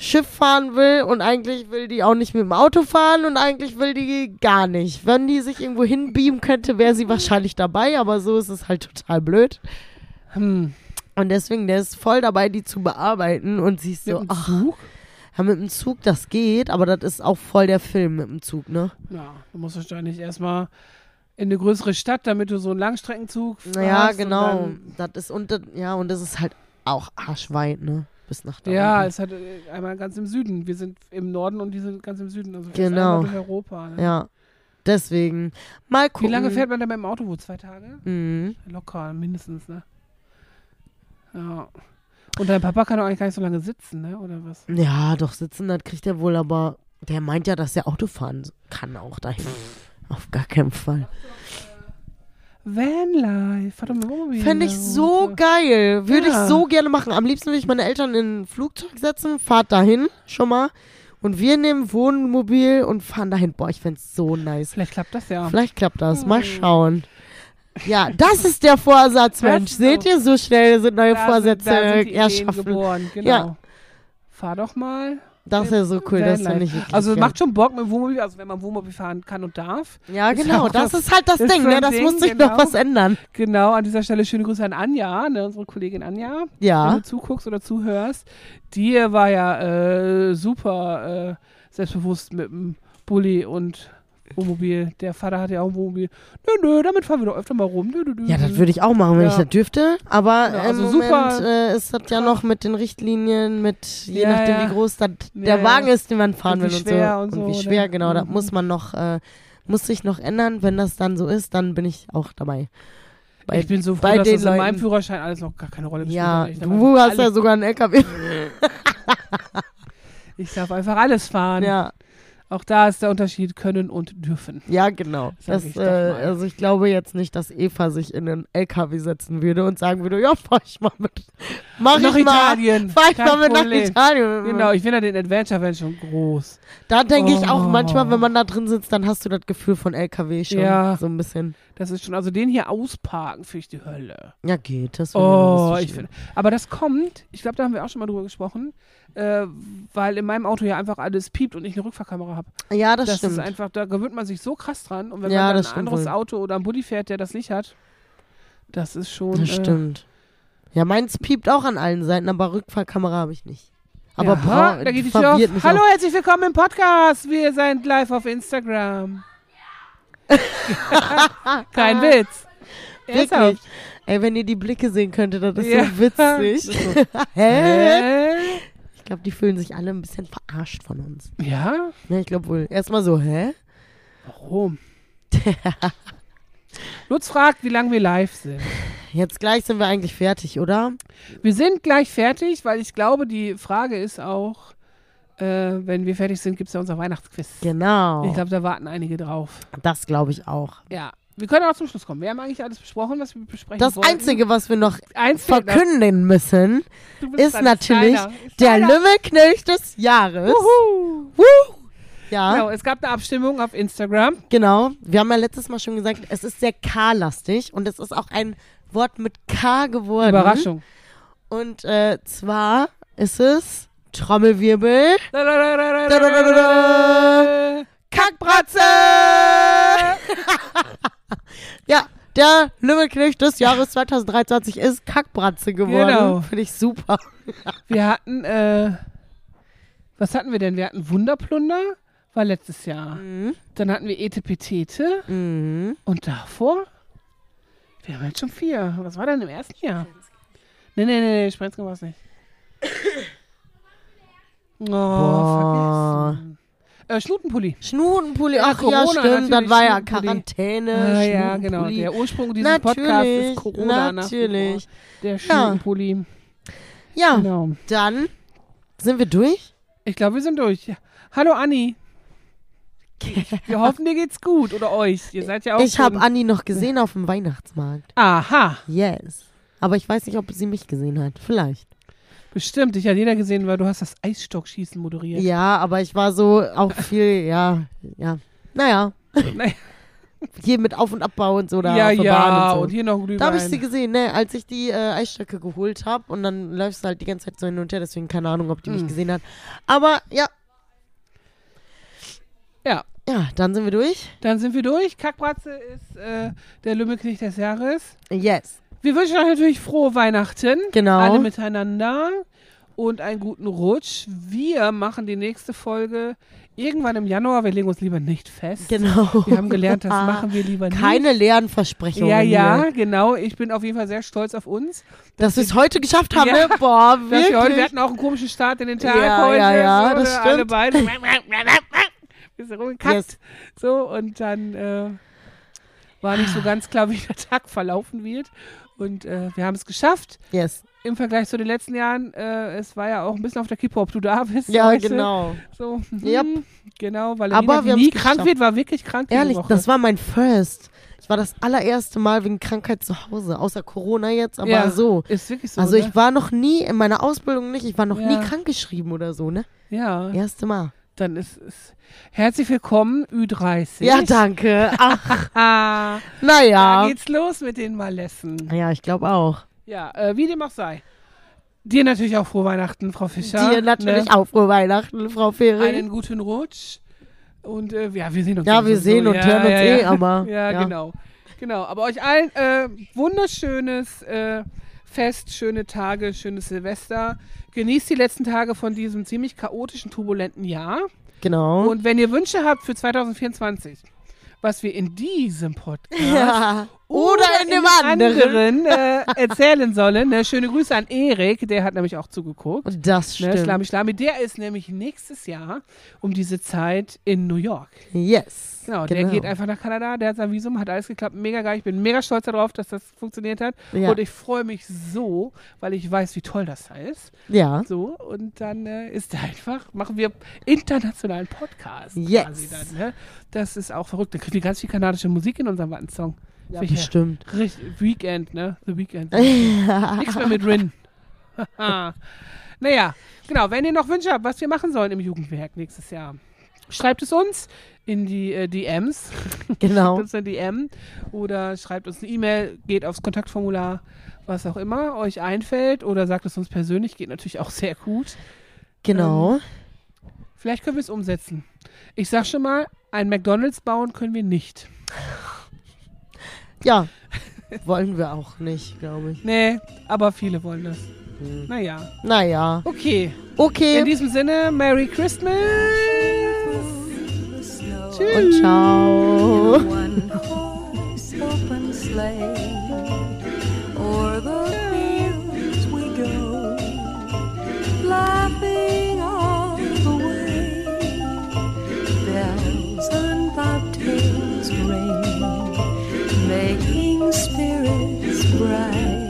Schiff fahren will und eigentlich will die auch nicht mit dem Auto fahren und eigentlich will die gar nicht. Wenn die sich irgendwo hinbeamen könnte, wäre sie wahrscheinlich dabei, aber so ist es halt total blöd. Hm. Und deswegen, der ist voll dabei, die zu bearbeiten und sie ist Mit so, ach, ja, mit dem Zug, das geht, aber das ist auch voll der Film mit dem Zug, ne? Ja, du musst wahrscheinlich erstmal in eine größere Stadt, damit du so einen Langstreckenzug Naja, hast und genau. Das ist, und das, ja, und das ist halt auch arschweit, ne? Bis nach da. Ja, unten. es hat äh, einmal ganz im Süden. Wir sind im Norden und die sind ganz im Süden. Also fährst Genau. durch Europa. Ne? ja. Deswegen, mal Wie gucken. lange fährt man denn mit dem Auto? Wo? Zwei Tage? Mhm. Locker, mindestens, ne? Ja. Und dein Papa kann doch eigentlich gar nicht so lange sitzen, ne? Oder was? Ja, doch sitzen, das kriegt er wohl, aber der meint ja, dass er Auto fahren kann auch dahin. Auf gar keinen Fall. Vanlife. Fahr doch mit dem Wohnmobil Fände ich so geil. Würde Ja. ich so gerne machen. Am liebsten würde ich meine Eltern in ein Flugzeug setzen, fahrt dahin schon mal. Und wir nehmen Wohnmobil und fahren dahin. Boah, ich fände es so nice. Vielleicht klappt das ja. Vielleicht klappt das. Mal Hm. schauen. Ja, das ist der Vorsatz, Mensch. Seht ihr, so schnell sind neue Da Vorsätze sind, da sind die Ideen erschaffen. geboren. Genau. Ja. Fahr doch mal. Das ist ja so cool, das Vanlife. finde ich wirklich Also macht schon Bock mit dem Wohnmobil, also wenn man Wohnmobil fahren kann und darf. Ja, ist genau. auch Das was- ist halt das ist Ding, ne? Das Ding, muss sich genau. noch was ändern. Genau, an dieser Stelle schöne Grüße an Anja, ne, unsere Kollegin Anja. Wenn Ja. du zuguckst oder zuhörst. Die war ja äh, super äh, selbstbewusst mit dem Bulli und Wohnmobil. Der Vater hat ja auch ein Wohnmobil. Nö, nö, damit fahren wir doch öfter mal rum. Nö, nö, nö. Ja, das würde ich auch machen, wenn Ja. ich das dürfte. Aber Ja, im also Moment super äh, ist das ja noch mit den Richtlinien, mit je Ja, nachdem, wie groß Ja, der. Wagen ist, den man fahren Und will und so. und so, wie ne? schwer, genau. Das Mhm. muss man noch, äh, muss sich noch ändern. Wenn das dann so ist, dann bin ich auch dabei. Bei, ich bin so froh, bei dass das in meinem Leuten- Führerschein alles noch gar keine Rolle spielt. ja, du hast ja sogar einen LKW. Ich darf einfach alles fahren. ja, Auch da ist der Unterschied können und dürfen. ja, genau. Das, ich äh, also ich glaube jetzt nicht, dass Eva sich in einen LKW setzen würde und sagen würde, ja, fahr ich mal mit. Mach nach ich mal. Italien. Fahr ich Kein mal mit nach. Italien. Genau, ich finde den Adventure Van schon groß. Da denke ich auch Oh. manchmal, wenn man da drin sitzt, dann hast du das Gefühl von LKW schon Ja. so ein bisschen. Das ist schon, also den hier ausparken finde ich die Hölle. Ja, geht. Das Oh, ich finde. Aber das kommt, ich glaube, da haben wir auch schon mal drüber gesprochen, äh, weil in meinem Auto ja einfach alles piept und ich eine Rückfahrkamera habe. Ja, das, Das, stimmt. ist einfach, da gewöhnt man sich so krass dran. Und wenn Ja, man das dann ein anderes wohl. Auto oder ein Bulli fährt, der das nicht hat, das ist schon. das äh, stimmt. Ja, meins piept auch an allen Seiten, aber Rückfahrkamera habe ich nicht. Aber ja, da geht die Tür auf. Hallo, herzlich willkommen im Podcast. Wir sind live auf Instagram. Kein Witz. Wirklich. Ey, wenn ihr die Blicke sehen könntet, das ist Ja. so witzig. Ist so, Hä? Ich glaube, die fühlen sich alle ein bisschen verarscht von uns. Ja? Ne, ich glaube wohl. Erstmal so, hä? Warum? Lutz fragt, wie lange wir live sind. Jetzt gleich sind wir eigentlich fertig, oder? Wir sind gleich fertig, weil ich glaube, die Frage ist auch, Äh, wenn wir fertig sind, gibt es ja unser Weihnachtsquiz. Genau. Ich glaube, da warten einige drauf. das glaube ich auch. Ja. Wir können auch zum Schluss kommen. Wir haben eigentlich alles besprochen, was wir besprechen Das wollten. Einzige, was wir noch Eins verkünden müssen, ist natürlich Steiner. der Steiner. Lümmelknecht des Jahres. Wuhu. Woo! Ja, Genau, es gab eine Abstimmung auf Instagram. genau. Wir haben ja letztes Mal schon gesagt, es ist sehr K-lastig und es ist auch ein Wort mit K geworden. Überraschung. Und äh, zwar ist es Trommelwirbel. Da, da, da. Kackbratze! Ja, der Lümmelknecht des Jahres 2023 ist Kackbratze geworden. Genau. Finde ich super. Wir hatten, äh, was hatten wir denn? Wir hatten Wunderplunder, war letztes Jahr. Mhm. Dann hatten wir Etepetete Mhm. und davor, wir haben jetzt schon vier. Was war denn im ersten Jahr? Nee, nee, nee, nee Sprenzke war es nicht. Oh, Boah. vergessen. Äh, Schnutenpulli. Schnutenpulli, Ja, ach ja, Corona, stimmt, dann war ja. Quarantäne. Ah, ja, genau. Der Ursprung dieses Podcasts Natürlich, ist Corona. nach natürlich. vor. Der Schnutenpulli. Ja, Genau. dann sind wir durch. Ich glaube, wir sind durch. Ja. Hallo Anni. Wir hoffen, dir geht's gut oder euch. Ihr seid ja auch Ich habe Anni noch gesehen auf dem Weihnachtsmarkt. Aha, Yes. Aber ich weiß nicht, ob sie mich gesehen hat. Vielleicht. Bestimmt. Dich hat jeder gesehen, weil du hast das Eisstockschießen moderiert. Ja, aber ich war so auch viel, ja, ja. Naja, Naja, hier mit Auf- und Abbau und so da ja, auf der ja. Bahn und Und so. hier noch Glühwein. da habe ich sie gesehen, ne, als ich die äh, Eisstöcke geholt habe und dann läufst du halt die ganze Zeit so hin und her, deswegen keine Ahnung, ob die mich Mm. gesehen hat. Aber ja, Ja, ja, dann sind wir durch. dann sind wir durch. Kackbratze ist äh, der Lümmelknecht des Jahres. Yes. Wir wünschen euch natürlich frohe Weihnachten. Genau. Alle miteinander. Und einen guten Rutsch. Wir machen die nächste Folge irgendwann im Januar. Wir legen uns lieber nicht fest. Genau. Wir haben gelernt, das machen wir lieber nicht. Keine leeren Versprechungen. Ja, ja, hier. genau. Ich bin auf jeden Fall sehr stolz auf uns. Dass wir es heute geschafft haben, Ja. ne? Boah, Dass wir, heute, wir wirklich. hatten auch einen komischen Start in den Tag Ja, heute. ja, ja, so, das ne, Alle stimmt. beide. Bisschen rumgekackt. Yes. So, und dann äh, war nicht so ganz klar, wie der Tag verlaufen wird. Und äh, wir haben es geschafft. Yes. Im Vergleich zu den letzten Jahren, äh, es war ja auch ein bisschen auf der Kippe, ob du da bist. Ja, heute. genau. So, mhm, Yep. Genau, weil Aber die nie krank geschafft. wird, war wirklich krank Ehrlich, das war mein First. Ich war das allererste Mal wegen Krankheit zu Hause, außer Corona jetzt, aber ja, so. Ist wirklich so. Also ne? ich war noch nie in meiner Ausbildung nicht, ich war noch Ja. nie krankgeschrieben oder so, ne? ja, Erste Mal. Dann ist es. Herzlich willkommen, Ü30. Ja, danke. Ach, Ah, da naja. geht's los mit den Malessen. Ja, ich glaube auch. Ja, äh, wie dem auch sei. Dir natürlich auch frohe Weihnachten, Frau Fischer. Dir natürlich ne? auch frohe Weihnachten, Frau Ferry. Einen guten Rutsch. Und äh, ja, wir sehen uns. Ja, wir sehen und ja, hören uns ja, eh, ja. aber, Ja, ja. genau. Genau. Aber euch allen äh, wunderschönes äh, Fest, schöne Tage, schönes Silvester. Genießt die letzten Tage von diesem ziemlich chaotischen, turbulenten Jahr. Genau. Und wenn ihr Wünsche habt für 2024, was wir in diesem Podcast ja. Oder, in dem anderen. anderen äh, erzählen sollen, ne? schöne Grüße an Erik, der hat nämlich auch zugeguckt. Das Ne, stimmt. Schlami Schlami, der ist nämlich nächstes Jahr um diese Zeit in New York. Yes. Genau, der geht einfach nach Kanada, der hat sein Visum, hat alles geklappt, mega geil. Ich bin mega stolz darauf, dass das funktioniert hat. Ja. Und ich freue mich so, weil ich weiß, wie toll das da ist. Ja. So, und dann äh, ist da einfach, machen wir internationalen Podcast Yes. quasi dann. Ne? Das ist auch verrückt. Da kriegen wir ganz viel kanadische Musik in unserem Wattensong. Ja, Welche- bestimmt. Richtig, Weekend, ne? The Weekend. Nichts mehr mit Rin. naja, genau. Wenn ihr noch Wünsche habt, was wir machen sollen im Jugendwerk nächstes Jahr, schreibt es uns in die äh, DMs. Genau. Schreibt uns eine DM oder schreibt uns eine E-Mail, geht aufs Kontaktformular, was auch immer euch einfällt oder sagt es uns persönlich, geht natürlich auch sehr gut. Genau. Vielleicht können wir es umsetzen. Ich sag schon mal, ein McDonalds bauen können wir nicht. Ja. Wollen wir auch nicht, glaube ich. Nee, aber viele wollen das. Hm. Naja, Naja. okay. Okay. In diesem Sinne, Merry Christmas. Tschüss. Und ciao. O'er the fields we go, laughing all the way. Bells and bobtails ring, making spirits bright.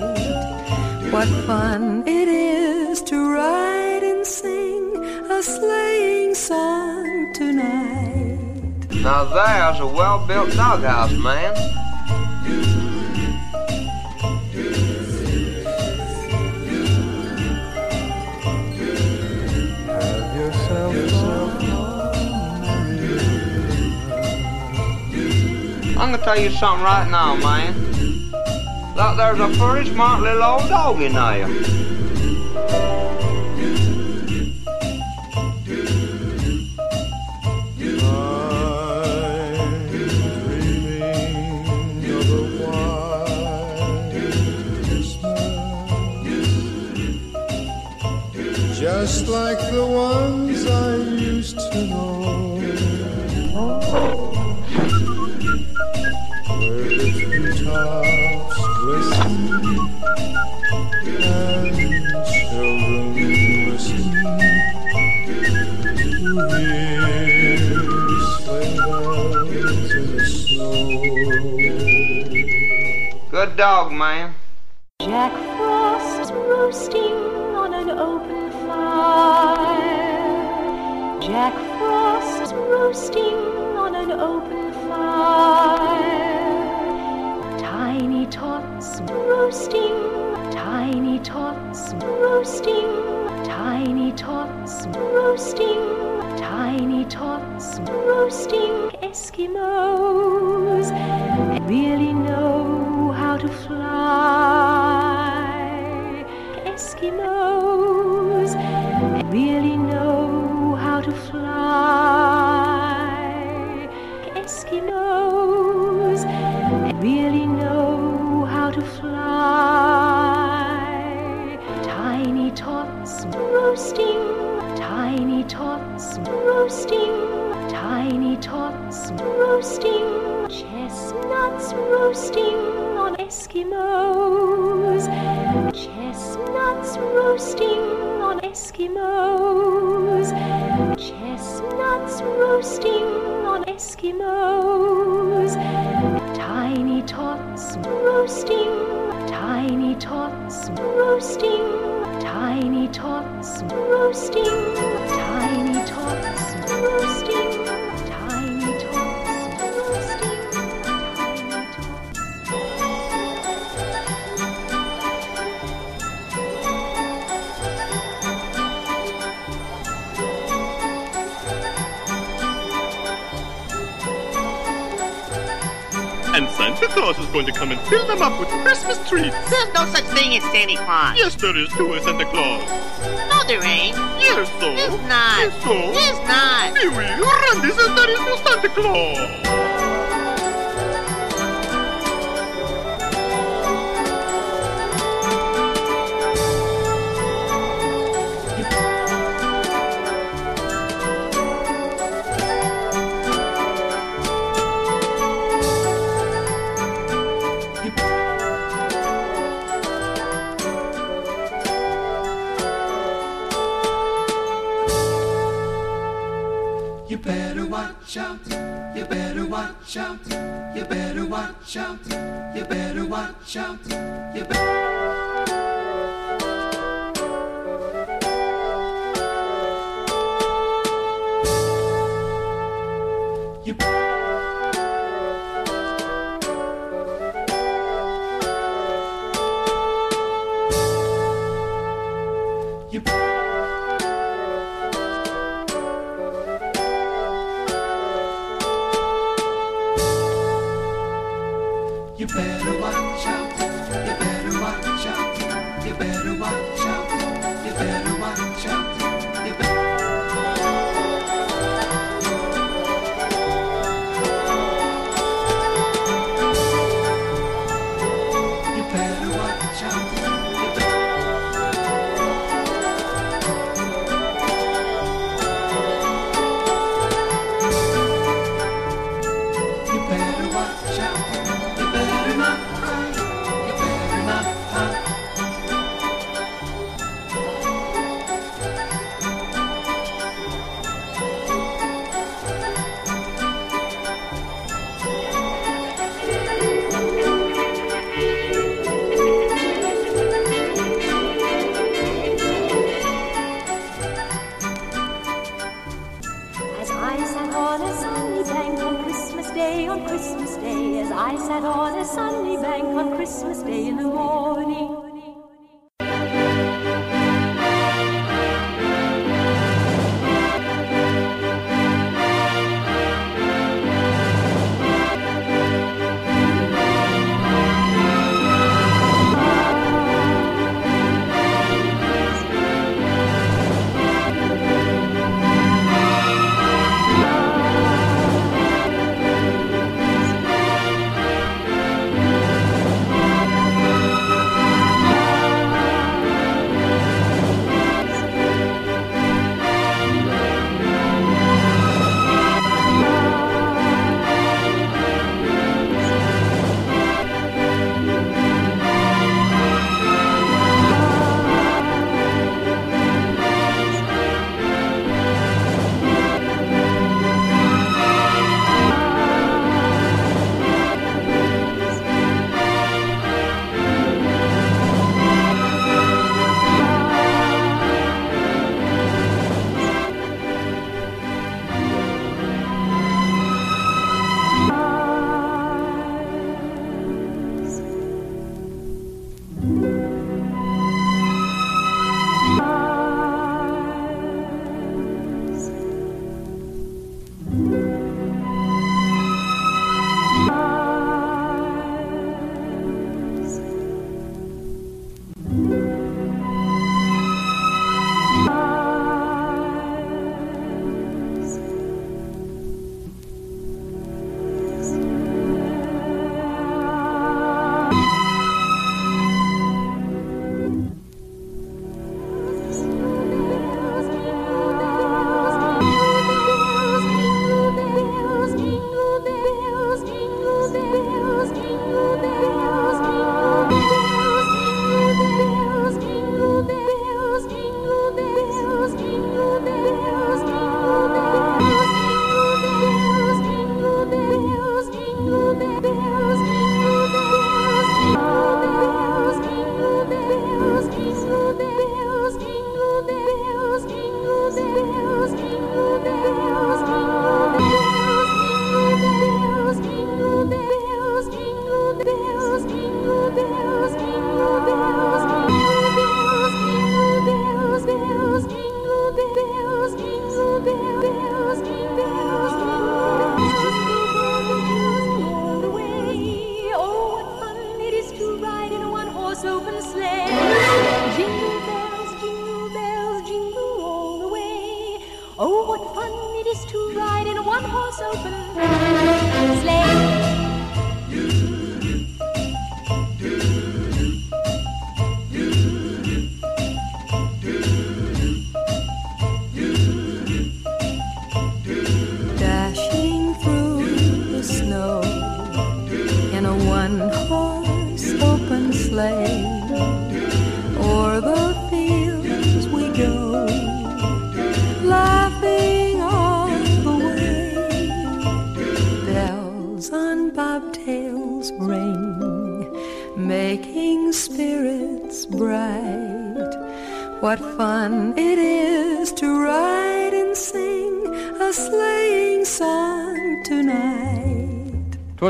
What fun it is to ride and sing a sleigh tonight. Now there's a well-built doghouse, man. I'm gonna tell you something right now, man. Look, there's a pretty smart little old dog in there. Just like the ones I used to know, Good dog, man. Jack Frost roasting on an open fire. Jack Frost roasting on an open fire. Tiny tots roasting, tiny tots roasting, tiny tots roasting, tiny tots roasting. Eskimos really Eskimos really know how to fly. Eskimos really know how to fly. Tiny tots roasting, tiny tots roasting, tiny tots roasting, chestnuts roasting on Eskimos, chestnuts roasting on Eskimos, chestnuts roasting on Eskimos, tiny tots roasting, tiny tots roasting, tiny tots roasting, tiny tots Santa Claus is going to come and fill them up with Christmas treats. There's no such thing as Santa Claus. Yes, there is too, a Santa Claus. No, there ain't. Yes, so. There's not. Yes, so. There's not. Anyway, Randy says there is no Santa Claus. Watch out. You better watch out. Better watch out.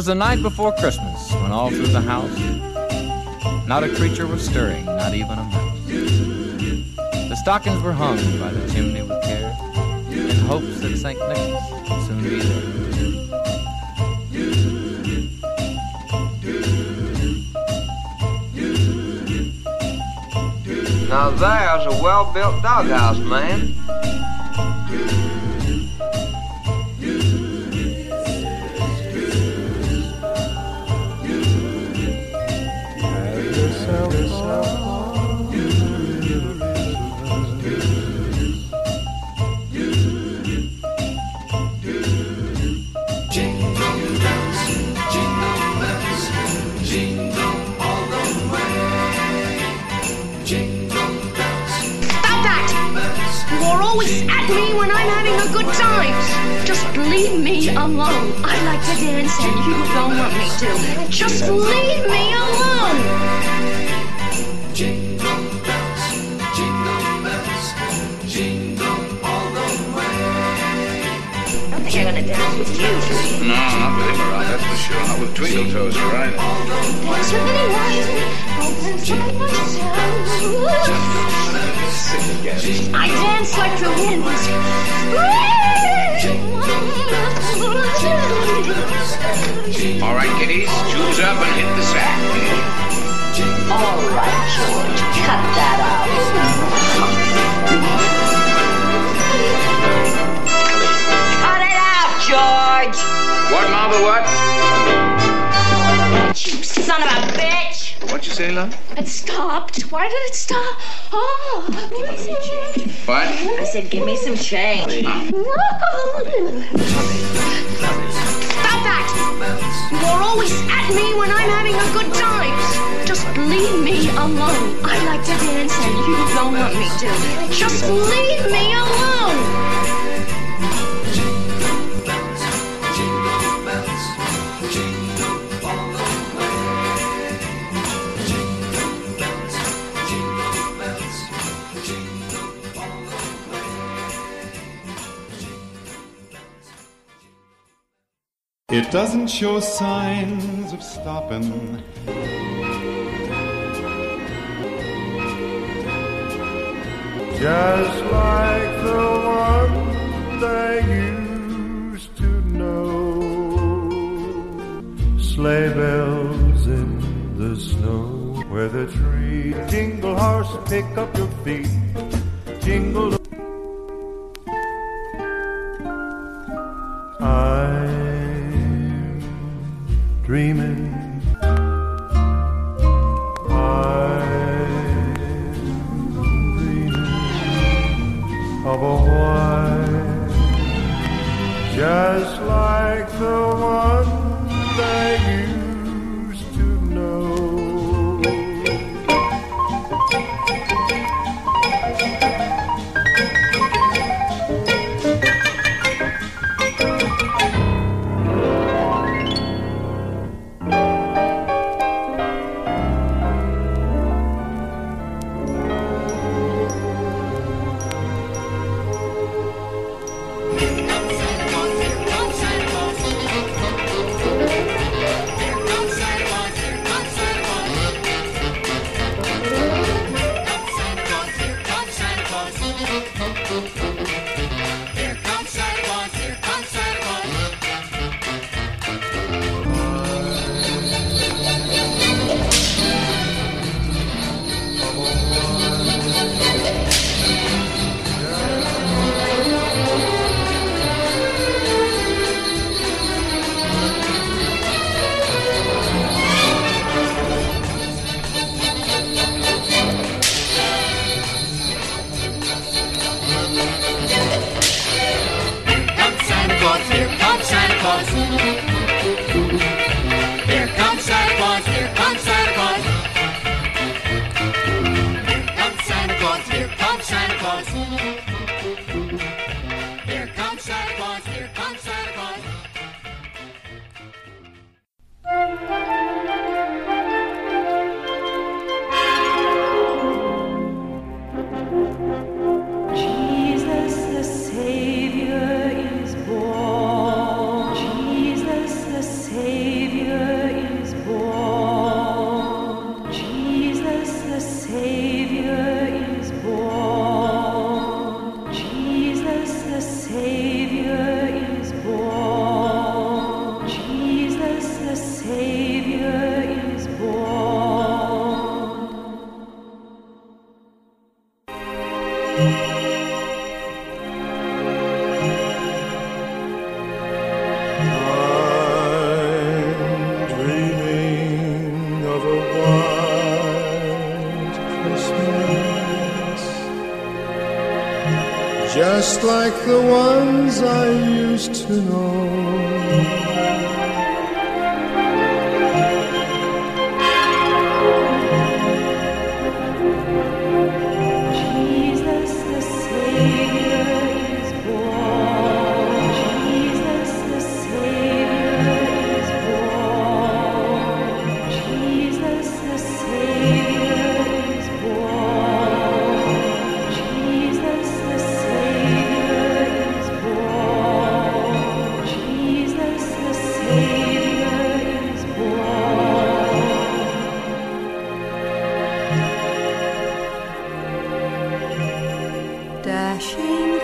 The night before Christmas, when all through the house not a creature was stirring, not even a mouse. The stockings were hung by the chimney with care, in hopes that St. Nicholas would soon be there. Now there's a well-built doghouse, man. Alone. I like to dance and you don't want me to. Just leave me alone. I don't think you're gonna gonna dance with you. No, not with him around, that's for sure. Not with Twinkle Toes here either. Dance with anyone. I'll dance like myself. Sick again. I dance like the wind. Right, kiddies, choose up and hit the sack. All right, George, cut that out. Cut it out, George. What, Marva, what? You son of a bitch. What'd you say, love? It stopped. Why did it stop? Oh, give me some change. What? I said, give me some change. Stop You're always at me when I'm having a good time. Just leave me alone. I like to dance and you don't want me to. Just leave me alone. It doesn't show signs of stopping. Just like the one I used to know. Sleigh bells in the snow, where the tree jingle horse, pick up your feet, jingle.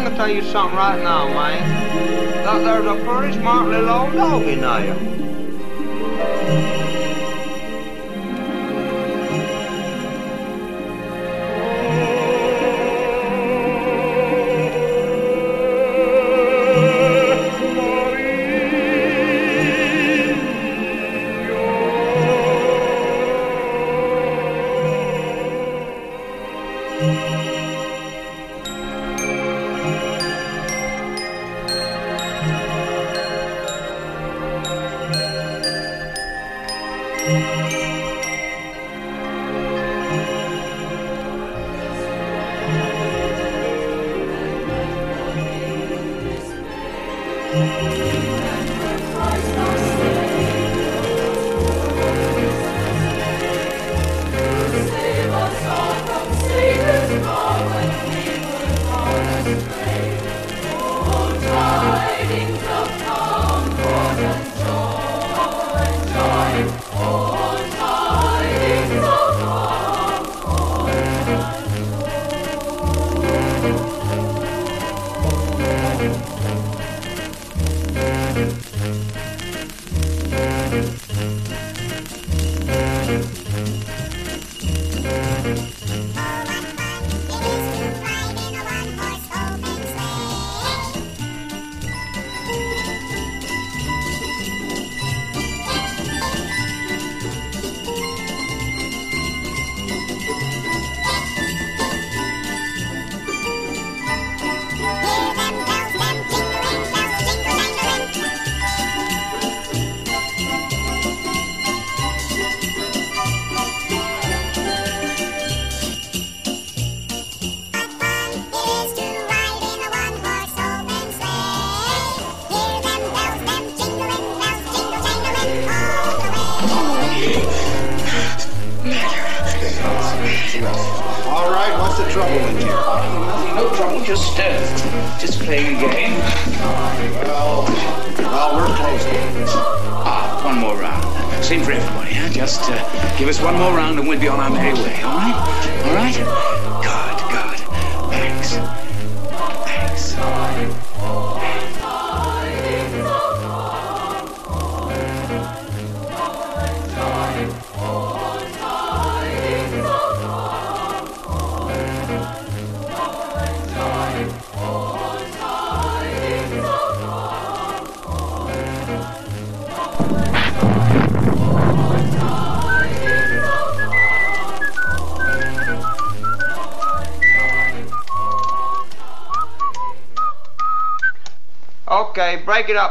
I'm gonna tell you something right now, man. That there's a pretty smart little old dog in there.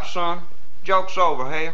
son. Joke's over, hey?